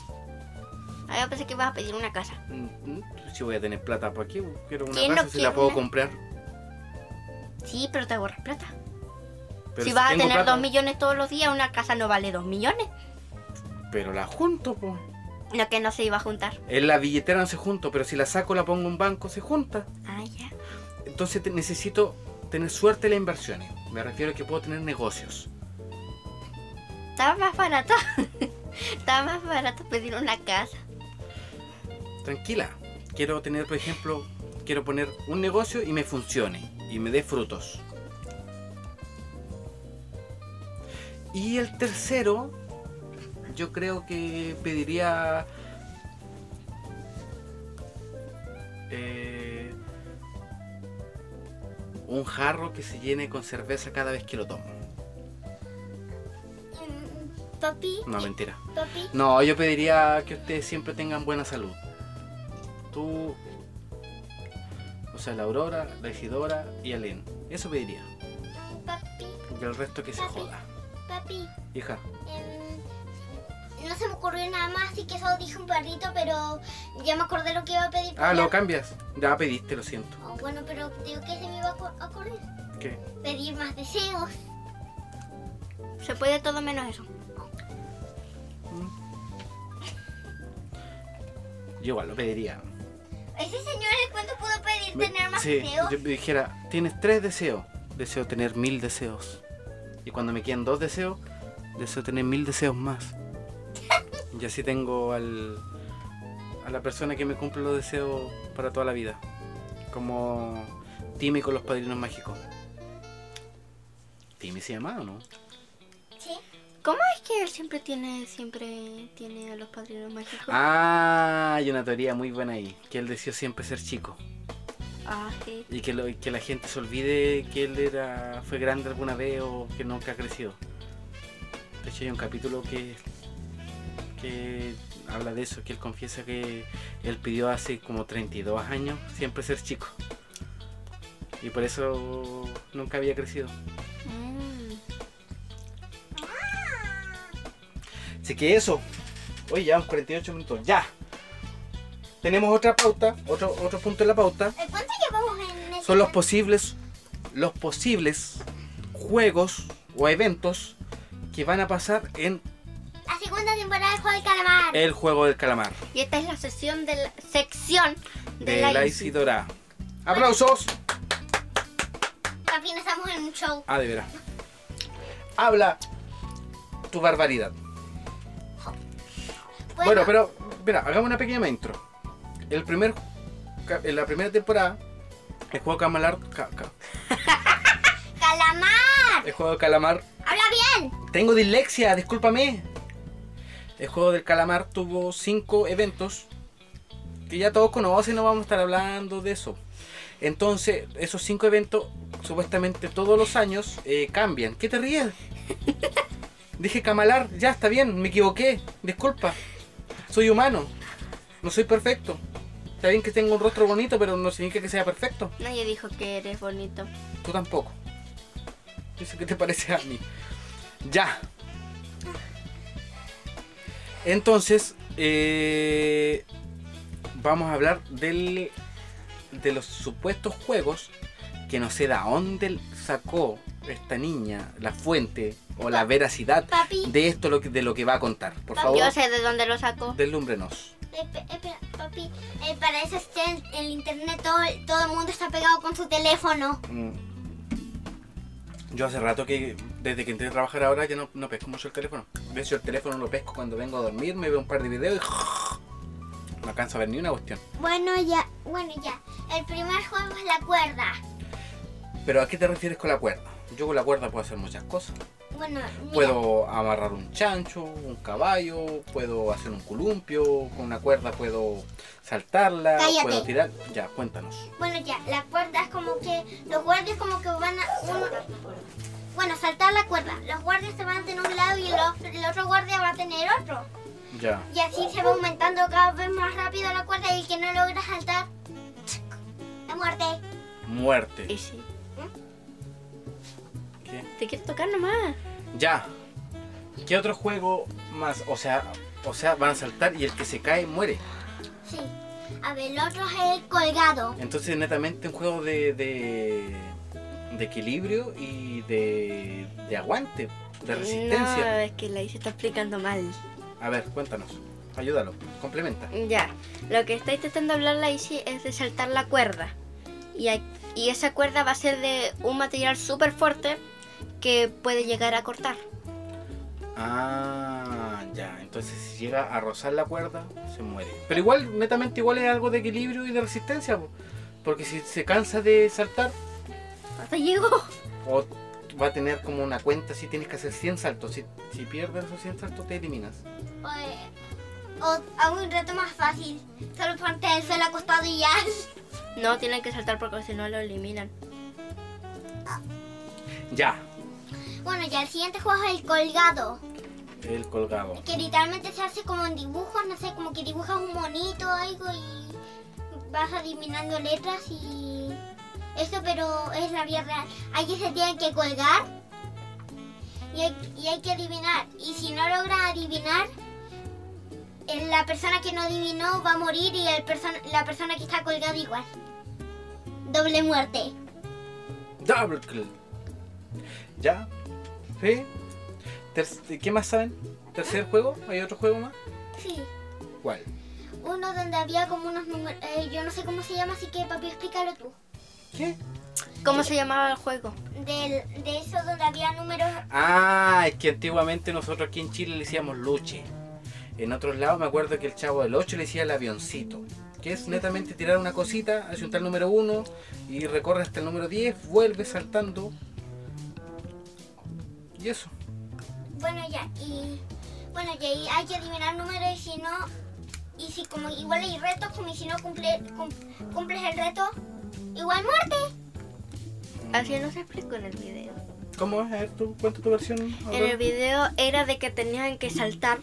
Ah, yo pensé que ibas a pedir una casa. Mm, Si voy a tener plata, ¿para qué? Quiero una ¿Quién no casa si la puedo una? comprar. Sí, pero te ahorras plata. Pero si vas a tener plata, 2 millones todos los días, una casa no vale 2 millones. Pero la junto, pues. Lo que no se iba a juntar. En la billetera no se junto, pero si la saco la pongo en un banco, se junta. Ah, ya. Entonces te- necesito tener suerte en las inversiones. Me refiero a que puedo tener negocios. Estaba más barato. *laughs* Estaba más barato pedir una casa. Tranquila. Quiero tener, por ejemplo, quiero poner un negocio y me funcione y me dé frutos. Y el tercero, yo creo que pediría eh, un jarro que se llene con cerveza cada vez que lo tomo. Papi, No, mentira. papi, No, yo pediría que ustedes siempre tengan buena salud. Tú, o sea, la Aurora, la Isidora y Alén. Eso pediría. papi, Y el resto que se joda. papi. Hija, no se me ocurrió nada más, así que solo dije un perrito, pero ya me acordé lo que iba a pedir. ah, lo cambias. Ya pediste, lo siento. Oh, bueno, pero digo que se me iba a ocur- a ocurrir. ¿Qué? Pedir más deseos. Se puede todo menos eso. Yo igual lo pediría. Ese señor cuento pudo pedir Me- tener más sí, deseos. yo dijera, tienes tres deseos. Deseo tener mil deseos. Y cuando me quedan dos deseos, deseo tener mil deseos más. Y así tengo al, a la persona que me cumple los deseos para toda la vida. Como Timmy con los padrinos mágicos. ¿Timmy se llama o no? Sí. ¿Cómo es que él siempre tiene, siempre tiene a los padrinos mágicos? Ah, hay una teoría muy buena ahí. Que él deseó siempre ser chico. Ah, sí. Y que, lo- que la gente se olvide que él era fue grande alguna vez o que nunca ha crecido. De hecho hay un capítulo que, que habla de eso, que él confiesa que él pidió hace como 32 años siempre ser chico. Y por eso nunca había crecido. Mm. Así que eso. Hoy llevamos 48 minutos. Ya. Tenemos otra pauta, otro, otro punto en la pauta. ¿El cuánto llevamos en ese son los posibles los posibles juegos o eventos que van a pasar en temporada del juego del calamar. el juego del calamar Y esta es la sesión de la sección de, de la, la Isidora. ¡Aplausos! Al fin estamos en un show. Ah, de veras. Habla tu barbaridad. Bueno, pero, mira, hagamos una pequeña intro. El primer, en la primera temporada, el juego Camalar, ca- ca- *laughs* ¡Calamar! el juego de calamar ¡Habla bien! Tengo dislexia, discúlpame. El juego del calamar tuvo cinco eventos que ya todos conocen, no vamos a estar hablando de eso. Entonces, esos cinco eventos, supuestamente todos los años, eh, cambian. ¿Qué te ríes? *laughs* Dije camalar, ya está bien, me equivoqué, disculpa. Soy humano, no soy perfecto. Está bien que tenga un rostro bonito, pero no significa que sea perfecto. Nadie dijo que eres bonito. Tú tampoco. Dice que te parece a mí. Ya. Entonces, eh, vamos a hablar del, de los supuestos juegos que no sé de dónde sacó esta niña la fuente o la veracidad Papi, de esto lo que- de lo que va a contar. Por favor, Yo sé de dónde lo sacó. deslúmbrenos. espe- espera, papi, eh, para eso está en el internet, todo, todo el mundo está pegado con su teléfono. Mm. Yo hace rato que, desde que entré a trabajar ahora, ya no, no pesco mucho el teléfono. De hecho, el teléfono lo pesco cuando vengo a dormir, me veo un par de videos y *laughs* no alcanzo a ver ni una cuestión. Bueno, ya, bueno, ya. El primer juego es la cuerda. Pero ¿a qué te refieres con la cuerda? Yo con la cuerda puedo hacer muchas cosas. Bueno, mira, Puedo amarrar un chancho, un caballo, puedo hacer un columpio, con una cuerda puedo saltarla, Cállate. puedo tirar. Ya, cuéntanos. bueno, ya. La cuerda es como que los guardias como que van a uno- bueno, saltar la cuerda. Los guardias se van a tener un lado y el, otro- el otro guardia va a tener otro. Ya. Y así se va aumentando cada vez más rápido la cuerda y el que no logra saltar, la muerte. Muerte. Sí. ¿Qué? Te quieres tocar nomás. Ya. ¿Qué otro juego más? O sea, o sea, van a saltar y el que se cae muere. Sí. A ver, el otro es el colgado. Entonces, netamente un juego de, de, de equilibrio y de, de aguante, de No, resistencia. es que la hice está explicando mal. A ver, cuéntanos. Ayúdalo, complementa. Ya, lo que está intentando hablar la Isi es de saltar la cuerda. Y, hay- y esa cuerda va a ser de un material súper fuerte que puede llegar a cortar. Ah, ya. Entonces, si llega a rozar la cuerda, se muere. Pero igual, netamente, igual es algo de equilibrio y de resistencia. po. Porque si se cansa de saltar, Hasta llegó. o va a tener como una cuenta si tienes que hacer 100 saltos. Si, si pierdes esos 100 saltos, te eliminas. O, o hago un reto más fácil. Solo ponte el suelo acostado y ya. No, tienen que saltar porque si no lo eliminan. Ya. Bueno, ya el siguiente juego es el colgado. El colgado. Que literalmente se hace como en dibujos, no sé, como que dibujas un monito o algo y vas adivinando letras y eso, pero es la vida real. Aquí se tienen que colgar y hay, y hay que adivinar. Y si no logra adivinar, eh, la persona que no adivinó va a morir y el person- la persona que está colgada igual. Doble muerte. Double kill. Ya. Sí. Ter- ¿Qué más saben? ¿Tercer juego? ¿Hay otro juego más? Sí. ¿Cuál? Uno donde había como unos números. eh, yo no sé cómo se llama, así que papi, explícalo tú. ¿Qué? ¿Cómo se llamaba el juego? Del, de eso donde había números. Ah, es que antiguamente nosotros aquí en Chile le decíamos luche. En otros lados me acuerdo que el chavo del 8 le decía el avioncito. Que es netamente tirar una cosita, hace un tal número 1 y recorre hasta el número 10, vuelve saltando. Y eso. Bueno, ya, y. Bueno, ya, y hay que adivinar números y si no. Y si como igual hay retos, como y si no cumple, cum- cumples el reto, igual muerte. Así no se explicó en el video. ¿Cómo es? Tú, cuenta tu versión. En el video era de que tenían que saltar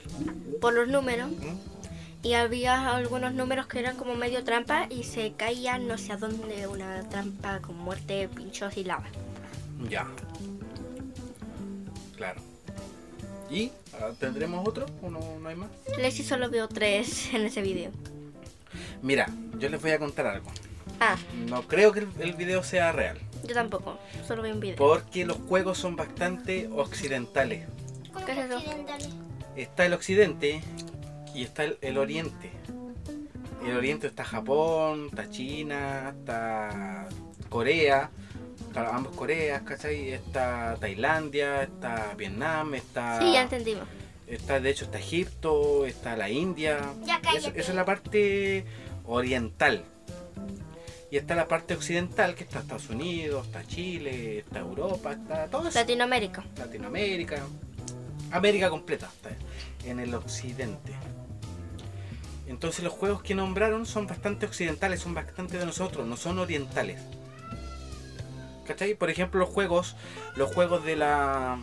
por los números ¿Mm? y había algunos números que eran como medio trampa y se caían no sé a dónde, una trampa con muerte, pinchos y lava. Ya. Claro. ¿Y ah, tendremos otro o no, no hay más? Lexi solo vio tres en ese video. Mira, yo les voy a contar algo. Ah, No creo que el, el video sea real. yo tampoco, solo vi un video. Porque los juegos son bastante occidentales. Como ¿Qué es eso? occidentales. Está el occidente y está el, el oriente. El oriente está Japón, está China, está Corea, ambos Coreas, ¿cachai? Está Tailandia, está Vietnam, está... Sí, ya entendimos. Está, de hecho, está Egipto, está la India. Ya Eso- esa es la parte oriental. Y está la parte occidental, que está Estados Unidos, está Chile, está Europa, está todo eso. Latinoamérica. Latinoamérica, América completa, está en el occidente. Entonces los juegos que nombraron son bastante occidentales, son bastante de nosotros, no son orientales. ¿Cachai? Por ejemplo, los juegos, los juegos de la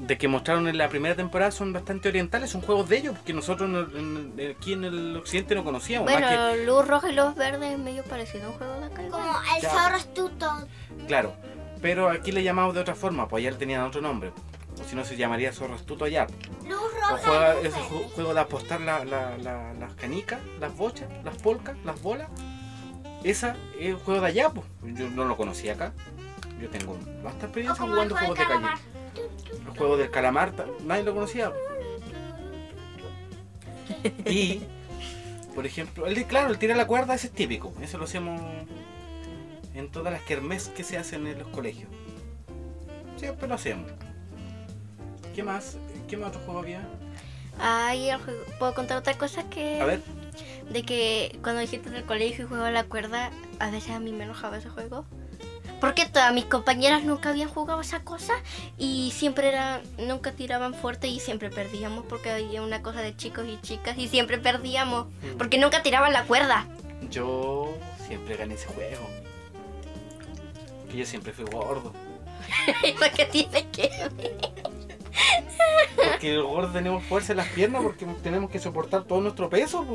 de que mostraron en la primera temporada son bastante orientales, son juegos de ellos que nosotros no- en- en- aquí en el occidente no conocíamos. más Bueno, luz roja y luz verde es medio parecido a un juego de acá. Como el Ya. zorro astuto. que, claro, pero aquí le llamamos de otra forma, pues allá le tenían otro nombre. O si no se llamaría zorro astuto allá. Luz O roja. juega luz ese verde. juego de apostar la- la- la- las canicas, las bochas, las polcas, las bolas. Esa es el juego de allá, pues. Yo no lo conocía acá. Yo tengo bastante experiencia jugando juego juegos de calle. calamar. El juego del calamar, nadie lo conocía. *laughs* Y, por ejemplo, el de, claro, el tirar la cuerda, ese es típico. Eso lo hacemos en todas las kermés que se hacen en los colegios. Siempre lo hacemos. ¿Qué más? ¿Qué más otro juego había? Ay, el juego- puedo contar otra cosa que. A ver. De que cuando dijiste en el colegio y jugaba la cuerda, a veces a mí me enojaba ese juego. Porque todas mis compañeras nunca habían jugado esa cosa y siempre era, nunca tiraban fuerte y siempre perdíamos porque había una cosa de chicos y chicas y siempre perdíamos porque nunca tiraban la cuerda. Yo siempre gané ese juego. Que yo siempre fui gordo. *laughs* ¿Eso qué tiene que ver? Porque el gordo tenemos fuerza en las piernas porque tenemos que soportar todo nuestro peso.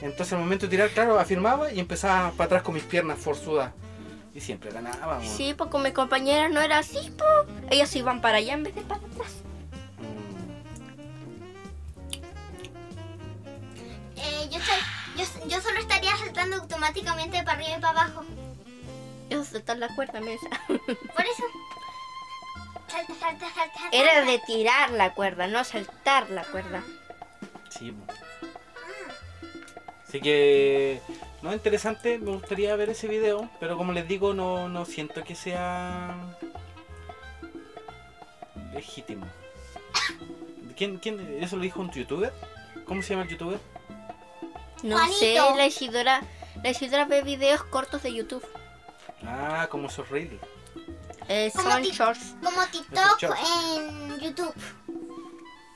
Entonces al momento de tirar, claro, afirmaba y empezaba para atrás con mis piernas forzudas. Y siempre ganaba. po. Sí, pues con mis compañeras no era así, po. Ellas iban para allá en vez de para atrás. Mm. Eh, yo, soy- yo, yo solo estaría saltando automáticamente para arriba y para abajo. Eso saltar la cuerda, mesa. *laughs* Por eso. Salta, salta, salta. salta. Era de tirar la cuerda, no saltar la cuerda. Sí. po. Así que, no, interesante, me gustaría ver ese video, pero como les digo, no, no siento que sea legítimo. ¿Quién, quién, ¿Eso lo dijo un youtuber? ¿Cómo se llama el youtuber? No Juanito. sé, la Isidora, la Isidora ve videos cortos de YouTube. Ah, como esos reels. Eh, Como son shorts. Como TikTok shorts. en YouTube.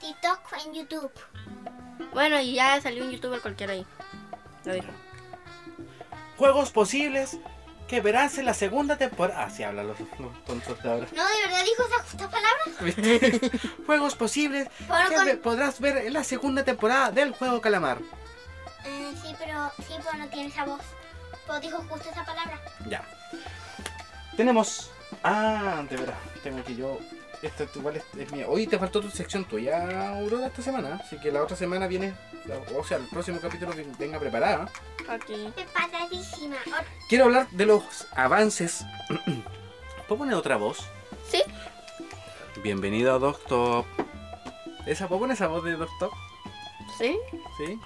TikTok en YouTube. Bueno, y ya salió un youtuber cualquiera ahí. Lo dijo. Juegos posibles que verás en la segunda temporada. Ah, sí, habla los, los tontos de ahora. No, de verdad dijo esa justa palabra. *laughs* *laughs* Juegos posibles que con- ve- podrás ver en la segunda temporada del juego Calamar. Eh, sí, pero sí, pero no tiene esa voz. Pero dijo justo esa palabra. Ya. Tenemos. Ah, de verdad. Tengo que yo. Esto igual es, es mía. Hoy te faltó tu sección tuya, Aurora, esta semana. Así que la otra semana viene. O sea, el próximo capítulo que venga preparada. Aquí. Preparadísima. Quiero hablar de los avances. *clears throat* ¿Puedo poner otra voz? ¿Sí? Bienvenido a Doctor. ¿Esa, ¿Puedo poner esa voz de Doctor? Sí. Sí.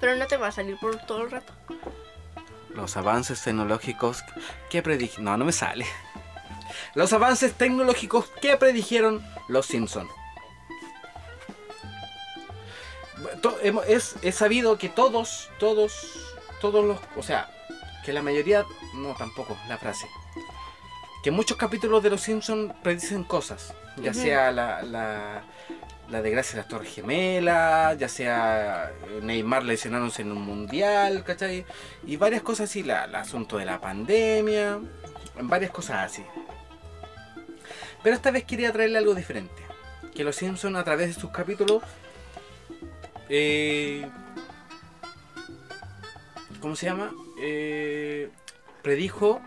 Pero no te va a salir por todo el rato. Los avances tecnológicos que predijeron. No, no me sale. Los avances tecnológicos que predijeron los Simpsons. Es, es sabido que todos, todos, todos los. O sea, que la mayoría. No, tampoco, la frase. Que muchos capítulos de los Simpsons predicen cosas. Ya sea la, la, la desgracia de las Torres Gemelas, ya sea Neymar lesionándose en un mundial, ¿cachai? Y varias cosas así, la- el asunto de la pandemia, varias cosas así. Pero esta vez quería traerle algo diferente. Que los Simpsons a través de sus capítulos... eh, ¿Cómo se llama? Eh, predijo,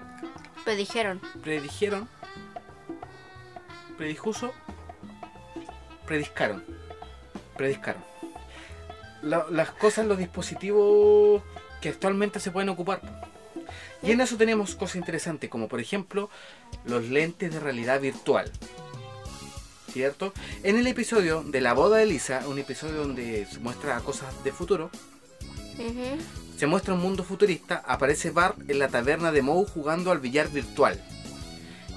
Me dijeron. predijeron, predijuso, prediscaron, prediscaron. La- las cosas, los dispositivos que actualmente se pueden ocupar. Y en eso tenemos cosas interesantes, como por ejemplo los lentes de realidad virtual. ¿Cierto? En el episodio de la boda de Lisa, un episodio donde se muestra cosas de futuro, se muestra un mundo futurista, aparece Bart en la taberna de Moe jugando al billar virtual.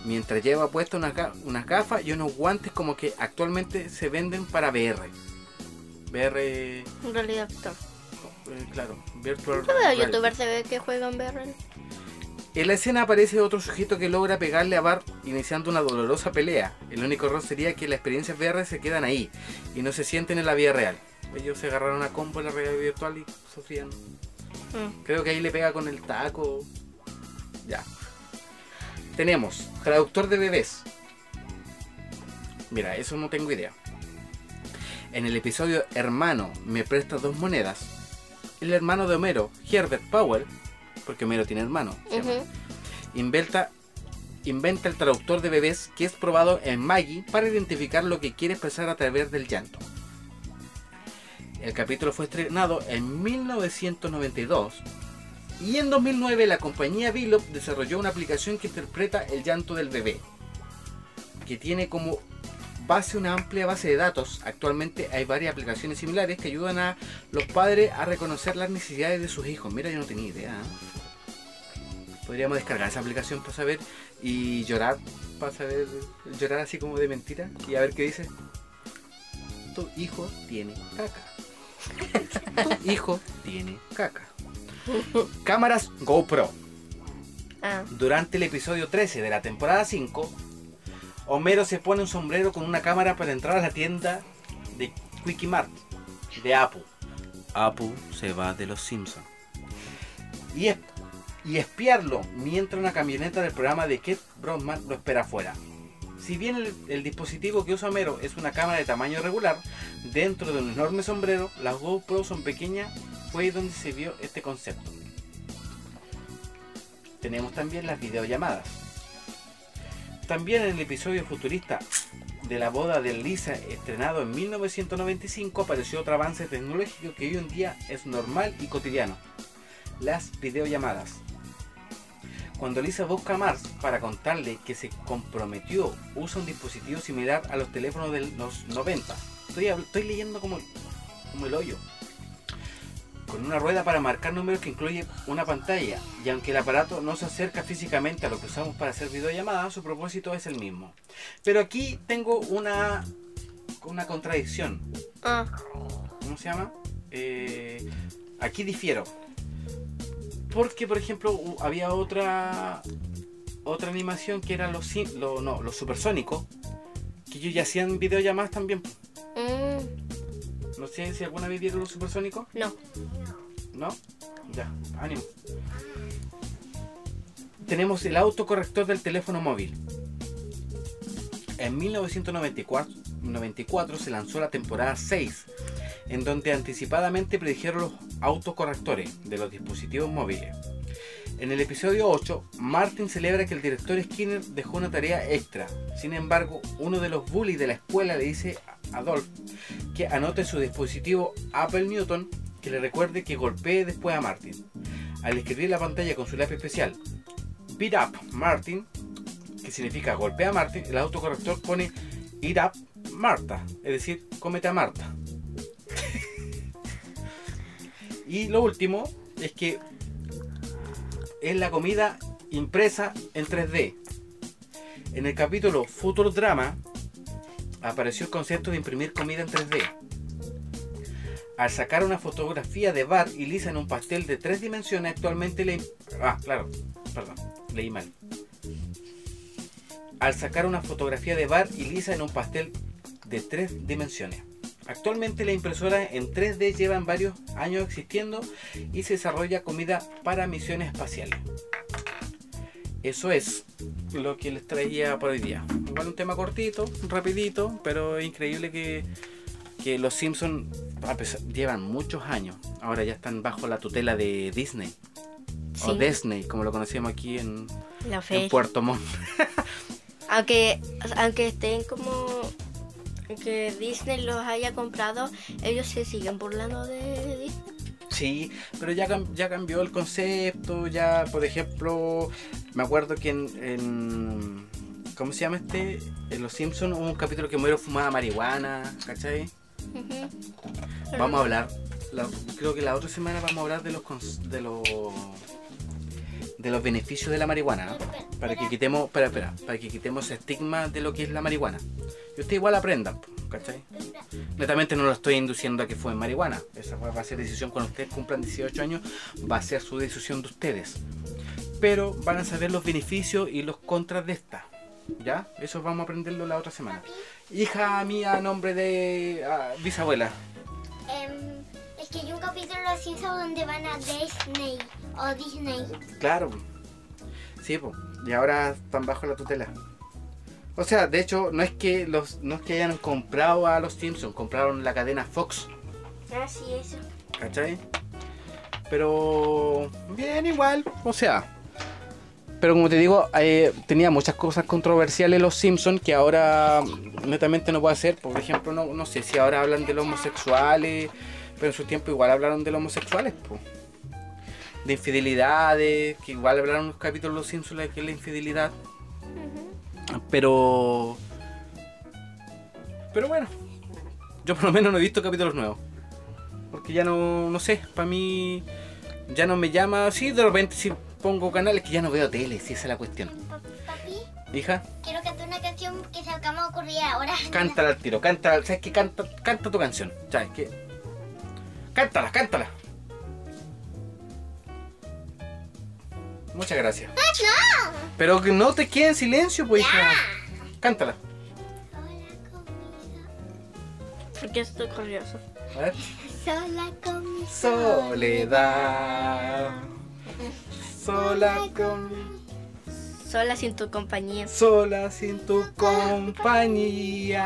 Mientras lleva puesta unas ga- unas gafas y unos guantes como que actualmente se venden para VR. VR, eh, realidad, virtual. claro, Virtual Yo veo Reality. youtubers se ve que juegan VR. En la escena aparece otro sujeto que logra pegarle a Bart iniciando una dolorosa pelea. El único error sería que las experiencias VR se quedan ahí y no se sienten en la vida real. Ellos se agarraron a combo en la realidad virtual y sufrían. Mm. Creo que ahí le pega con el taco. Ya. Tenemos traductor de bebés. Mira, eso no tengo idea. En el episodio Hermano, me presta dos monedas. El hermano de Homero, Herbert Powell, porque Homero tiene hermano, inventa, inventa el traductor de bebés que es probado en Maggie para identificar lo que quiere expresar a través del llanto. El capítulo fue estrenado en 1992 y en 2009 la compañía Billop desarrolló una aplicación que interpreta el llanto del bebé, que tiene como base una amplia base de datos. Actualmente hay varias aplicaciones similares que ayudan a los padres a reconocer las necesidades de sus hijos. Mira, yo no tenía idea. ¿eh? Podríamos descargar esa aplicación para saber y llorar, para saber, llorar así como de mentira y a ver qué dice. Tu hijo tiene caca. Tu hijo tiene caca. Cámaras GoPro. Ah, Durante el episodio 13 de la temporada 5, Homero se pone un sombrero con una cámara para entrar a la tienda de Quickie Mart de Apu. Apu se va de los Simpsons. Y, es- y espiarlo mientras una camioneta del programa de Kate Bronman lo espera afuera. Si bien el, el dispositivo que usa Homero es una cámara de tamaño regular, dentro de un enorme sombrero, las GoPro son pequeñas, fue donde se vio este concepto. Tenemos también las videollamadas. También en el episodio futurista de la boda de Lisa, estrenado en 1995, apareció otro avance tecnológico que hoy en día es normal y cotidiano. Las videollamadas. Cuando Lisa busca a Mars para contarle que se comprometió, usa un dispositivo similar a los teléfonos de los 90. Estoy, leyendo como, como el hoyo. Con una rueda para marcar números que incluye una pantalla. Y aunque el aparato no se acerca físicamente a lo que usamos para hacer videollamadas, su propósito es el mismo. Pero aquí tengo una, una contradicción. ah, ¿Cómo se llama? Eh, aquí difiero. Porque, por ejemplo, había otra otra animación que era los, lo- no, los supersónicos. Que ellos ya hacían videollamadas también. Si alguna vez vieron los supersónicos. no. ¿No? Ya, ánimo. Tenemos el autocorrector del teléfono móvil. En 1994 94 se lanzó la temporada 6, en donde anticipadamente predijeron los autocorrectores de los dispositivos móviles. En el episodio 8, Martin celebra que el director Skinner dejó una tarea extra. Sin embargo, uno de los bullies de la escuela le dice a Adolf que anote su dispositivo Apple Newton que le recuerde que golpee después a Martin. Al escribir la pantalla con su lápiz especial Beat Up Martin, que significa golpea a Martin, el autocorrector pone Eat Up Marta, es decir, cómete a Marta. *laughs* y lo último es que es la comida impresa en 3D. En el capítulo Future Drama apareció el concepto de imprimir comida en 3D. Al sacar una fotografía de Bart y Lisa en un pastel de tres dimensiones, actualmente le... Ah, claro, perdón, leí mal. Al sacar una fotografía de Bart y Lisa en un pastel de tres dimensiones. Actualmente la impresora en 3D llevan varios años existiendo y se desarrolla comida para misiones espaciales. Eso es lo que les traía por hoy día. Igual un tema cortito, rapidito, pero es increíble que, que los Simpsons llevan muchos años. Ahora ya están bajo la tutela de Disney. O. Disney, como lo conocíamos aquí en, en. Puerto Montt. *laughs* Aunque, aunque estén como que Disney los haya comprado, ellos se siguen burlando de Disney. Sí, pero ya, ya cambió el concepto, ya, por ejemplo, me acuerdo que en, en- ¿cómo se llama este? En Los Simpsons hubo un capítulo que Homero fumaba marihuana, ¿cachai? Ujú. Vamos a hablar, la- creo que la otra semana vamos a hablar de los de los de los beneficios de la marihuana, ¿no? Para que quitemos, espera, espera, para que quitemos estigma de lo que es la marihuana. Y ustedes igual aprendan, ¿cachai? Netamente no lo estoy induciendo a que fue marihuana. Esa va a ser decisión cuando ustedes cumplan 18 años, va a ser su decisión de ustedes. Pero van a saber los beneficios y los contras de esta. ¿Ya? Eso vamos a aprenderlo la otra semana. Hija mía, nombre de ah, bisabuela. Em, que hay un capítulo de los Simpsons donde van a Disney o Disney. Claro. Sí, po. y ahora están bajo la tutela. O sea, de hecho, no es que los no es que hayan comprado a los Simpsons, compraron la cadena Fox. Ah, sí, eso. ¿Cachai? Pero bien igual, o sea. Pero como te digo, eh, tenía muchas cosas controversiales los Simpsons que ahora netamente no puede hacer. Por ejemplo, no, no sé si ahora hablan de los homosexuales, pero en su tiempo igual hablaron de los homosexuales, po. de infidelidades, que igual hablaron los capítulos los Simpsons de que es la infidelidad. Pero... Pero bueno, yo por lo menos no he visto capítulos nuevos. Porque ya no, no sé, para mí ya no me llama así, de repente sí, pongo canales que ya no veo tele, si esa es la cuestión. Pa- Papi, Hija, quiero cantar una canción que se acaba de ocurrir ahora. cántala al tiro, cántala, ¿sabes qué? Canta, canta tu canción, ¿sabes qué? Cántala, cántala. Muchas gracias. ¡No! Pero que no te quede en silencio, pues hija. Cántala. Sola conmigo. Porque estoy curioso. A ver. Sola con mi Soledad. Sola con Sola sin tu compañía. sola sin tu compañía.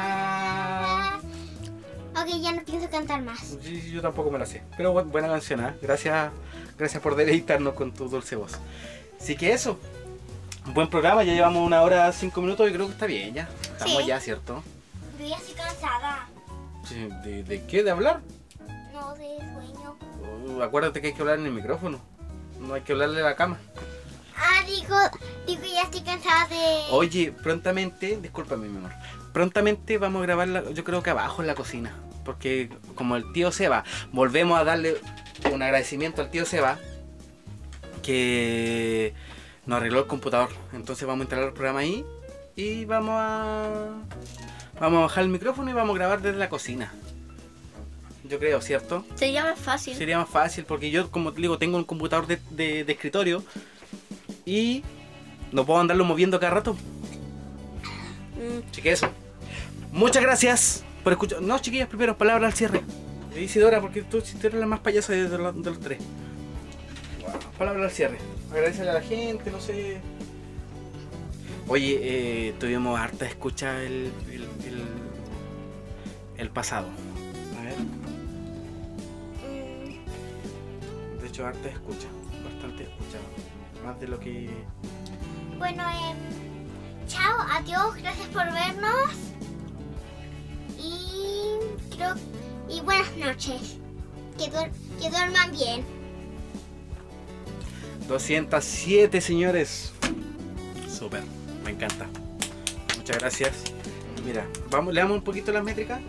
Ok, ya no pienso cantar más. Sí, Yo tampoco me la sé. Pero bu- buena canción, ¿ah? Gracias, gracias por deleitarnos con tu dulce voz. Así que eso. Buen programa, ya llevamos una hora cinco minutos y creo que está bien ya. Estamos Sí. ya, ¿cierto? Yo ya estoy cansada. Sí, ¿De, de qué? ¿De hablar? No de sueño. Uh, acuérdate que hay que hablar en el micrófono. No hay que hablarle a la cama. Ah, digo, digo, ya estoy cansada de. Oye, prontamente, discúlpame mi amor, prontamente vamos a grabarla, yo creo que abajo en la cocina, porque como el tío Seba, volvemos a darle un agradecimiento al tío Seba, que nos arregló el computador, entonces vamos a instalar el programa ahí y vamos a, vamos a bajar el micrófono y vamos a grabar desde la cocina. Yo creo, ¿cierto? Sería más fácil. Sería más fácil porque yo, como te digo, tengo un computador de, de- de escritorio y no puedo andarlo moviendo cada rato. Mm, Así que eso. Muchas gracias por escuchar. No, chiquillas, primero, palabras al cierre. Isidora, porque tú, eres la más payasa de, los, tres. Palabras al cierre. Agradecerle a la gente, no sé. Oye, eh, tuvimos harta escucha el, el, pasado. A ver. De hecho, harta escucha. Bastante escucha. Más de lo que. Bueno, em, chao, adiós, gracias por vernos. Y creo. Y buenas noches. Que, duer- que duerman bien. 207, señores. Súper, me encanta. Muchas gracias. Mira, vamos, le damos un poquito las métricas.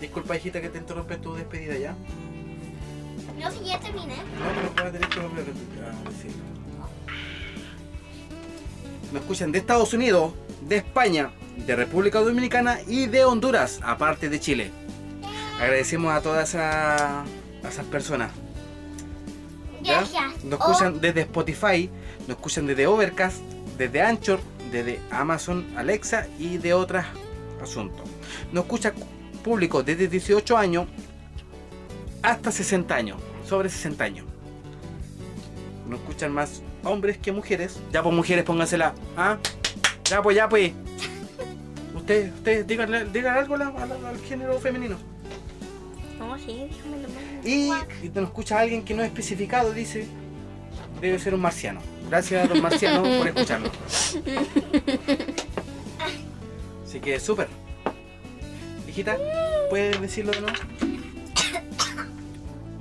Disculpa, hijita, que te interrumpe tu despedida ya. No, si ya terminé. No, pero voy a tener que volver a decirlo. Nos escuchan de Estados Unidos, de España, de República Dominicana y de Honduras, aparte de Chile. Agradecemos a todas esas, a esas personas. ¿ya? Nos Oh, escuchan desde Spotify, nos escuchan desde Overcast, desde Anchor, desde Amazon Alexa y de otros asuntos. Nos escucha público desde 18 años hasta 60 años, sobre 60 años. Nos escuchan más hombres que mujeres. Ya pues mujeres póngansela. ¿Ah? Ya pues, ya pues. Ustedes, ustedes díganle, díganle algo la- la- al género femenino. No, sí. Y, y nos escucha alguien que no es especificado, dice, debe ser un marciano. Gracias a don Marciano por escucharnos. Así que súper. Hijita, ¿puedes decirlo de nuevo?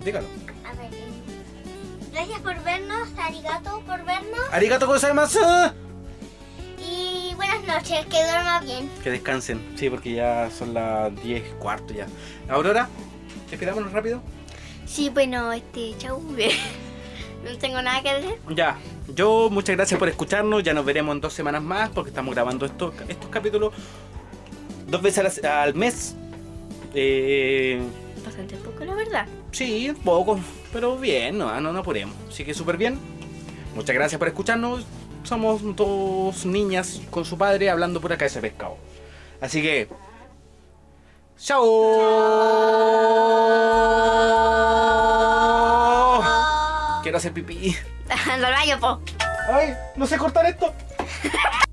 Dígalo. A ver. em, Gracias por vernos, arigato por vernos. Arigato gozaimasu. Buenas noches, que duerma bien. Que descansen, sí, porque ya son las 10 y cuarto ya. Aurora, despidámonos rápido. Sí, bueno, este, chau. *laughs* no tengo nada que decir. Ya, yo muchas gracias por escucharnos. Ya nos veremos en dos semanas más porque estamos grabando estos, estos capítulos dos veces al, mes. Eh, Bastante poco, la verdad. sí, poco, pero bien, no, no, no apuremos. Así que súper bien. Muchas gracias por escucharnos. Somos dos niñas con su padre hablando por acá de ese pescado. Así que. ¡Chao! Quiero hacer pipí. *laughs* Al baño, po. ¡Ay! No sé cortar esto. *laughs*